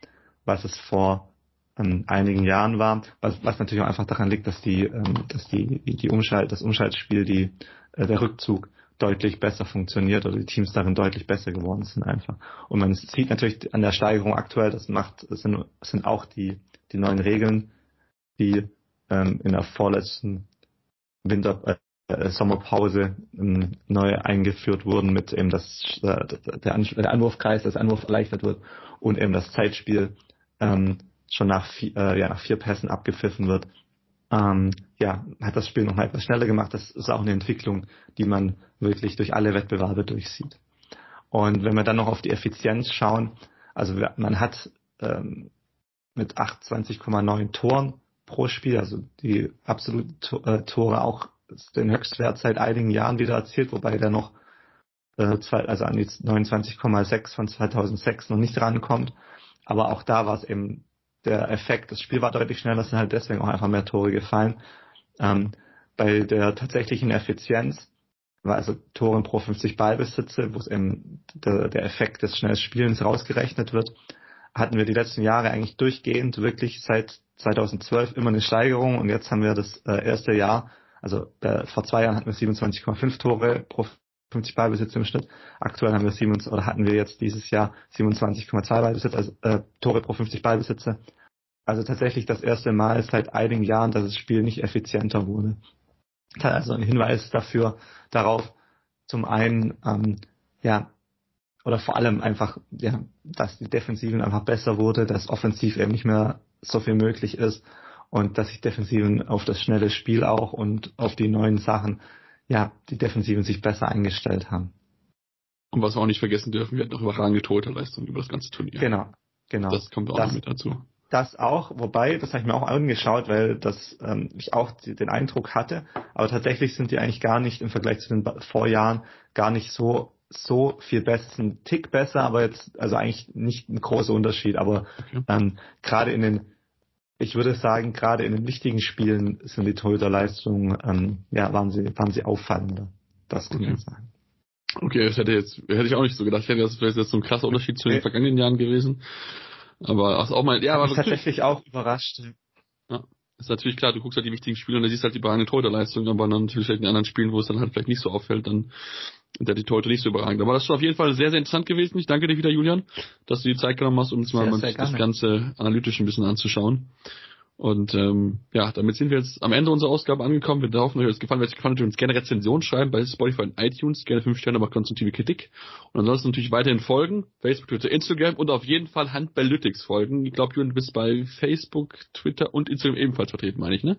was es vor ähm, einigen Jahren war, was, was natürlich auch einfach daran liegt, dass die, ähm, dass die, die Umschalt, das Umschaltspiel, die, äh, der Rückzug deutlich besser funktioniert oder die Teams darin deutlich besser geworden sind einfach. Und man sieht natürlich an der Steigerung aktuell, das macht, das sind, das sind auch die, die neuen Regeln, die ähm, in der vorletzten Winter, äh, Sommerpause ähm, neu eingeführt wurden mit eben das äh, der, An der Anwurfkreis, das Anwurf erleichtert wird und eben das Zeitspiel ähm, schon nach vier, äh, ja, nach vier Pässen abgepfiffen wird. Ähm, ja, hat das Spiel nochmal etwas schneller gemacht. Das ist auch eine Entwicklung, die man wirklich durch alle Wettbewerbe durchsieht. Und wenn wir dann noch auf die Effizienz schauen, also man hat ähm, mit 28,9 Toren pro Spiel, also die absoluten äh, Tore auch den Höchstwert seit einigen Jahren wieder erzielt, wobei der noch äh, zwei, also an die 29,6 von 2006 noch nicht rankommt. Aber auch da war es eben der Effekt, das Spiel war deutlich schneller, sind halt deswegen auch einfach mehr Tore gefallen. Ähm, bei der tatsächlichen Effizienz, also Toren pro 50 Ballbesitze, wo es eben der, der Effekt des schnellen Spielens rausgerechnet wird, hatten wir die letzten Jahre eigentlich durchgehend wirklich seit 2012 immer eine Steigerung und jetzt haben wir das äh, erste Jahr, also äh, vor zwei Jahren hatten wir 27,5 Tore pro 50 Ballbesitz im Schnitt. Aktuell haben wir 27, oder hatten wir jetzt dieses Jahr 27,2 Ballbesitz, also äh, Tore pro 50 Ballbesitze. Also tatsächlich das erste Mal seit einigen Jahren, dass das Spiel nicht effizienter wurde. Also ein Hinweis dafür, darauf, zum einen, ähm, ja, oder vor allem einfach, ja, dass die Defensiven einfach besser wurde, dass offensiv eben nicht mehr so viel möglich ist und dass sich Defensiven auf das schnelle Spiel auch und auf die neuen Sachen, ja, die Defensiven sich besser eingestellt haben. Und was wir auch nicht vergessen dürfen, wir hatten noch überragende Torhüterleistung über das ganze Turnier. Genau, genau. Das kommt auch das, noch mit dazu. Das auch, wobei, das habe ich mir auch angeschaut, weil das ähm, ich auch den Eindruck hatte, aber tatsächlich sind die eigentlich gar nicht im Vergleich zu den Vorjahren gar nicht so so viel besser, ein Tick besser, aber jetzt, also eigentlich nicht ein großer Unterschied, aber okay. ähm, gerade in den, ich würde sagen, gerade in den wichtigen Spielen sind die Torhüterleistungen, ähm, ja, waren sie, waren sie auffallender. Das kann okay. man sagen. Okay, das hätte jetzt, hätte ich auch nicht so gedacht. Ich hätte das wäre jetzt so ein krasser Unterschied zu den vergangenen Jahren gewesen. Aber also auch mal, ja, aber tatsächlich auch überrascht. Ja, ist natürlich klar, du guckst halt die wichtigen Spiele und da siehst halt die überragende Torhüterleistung, aber dann natürlich halt in anderen Spielen, wo es dann halt vielleicht nicht so auffällt, dann der die heute nicht so überragend. Aber das ist auf jeden Fall sehr, sehr interessant gewesen. Ich danke dir wieder, Julian, dass du die Zeit genommen hast, um uns mal sehr das Ganze analytisch ein bisschen anzuschauen. Und ähm, ja, damit sind wir jetzt am Ende unserer Ausgabe angekommen. Wir hoffen, euch hat es gefallen. Wenn es gefallen hat, uns gerne Rezension schreiben bei Spotify und iTunes. Gerne fünf Sterne, aber konstruktive Kritik. Und ansonsten natürlich weiterhin folgen. Facebook, Twitter, Instagram und auf jeden Fall Handballytics folgen. Ich glaube, du bist bei Facebook, Twitter und Instagram ebenfalls vertreten, meine ich, ne?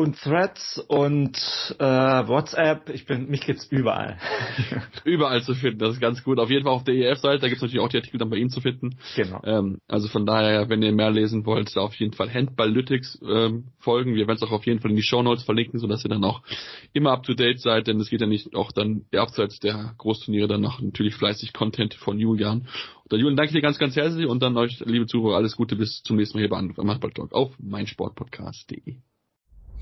Und Threads und äh, WhatsApp. Ich bin, mich gibt's überall. überall zu finden, das ist ganz gut. Auf jeden Fall auf der EF-Seite, da gibt's natürlich auch die Artikel dann bei Ihnen zu finden. Genau. Ähm, also von daher, wenn ihr mehr lesen wollt, da auf jeden Fall Handballytics ähm, folgen. Wir werden es auch auf jeden Fall in die Show Notes verlinken, sodass ihr dann auch immer up to date seid, denn es geht ja nicht auch dann abseits der Großturniere dann noch natürlich fleißig Content von Julian. Und Julian, danke dir ganz, ganz herzlich und dann euch, liebe Zuhörer, alles Gute bis zum nächsten Mal hier bei Anruf am Handball-Talk auf meinsportpodcast.de.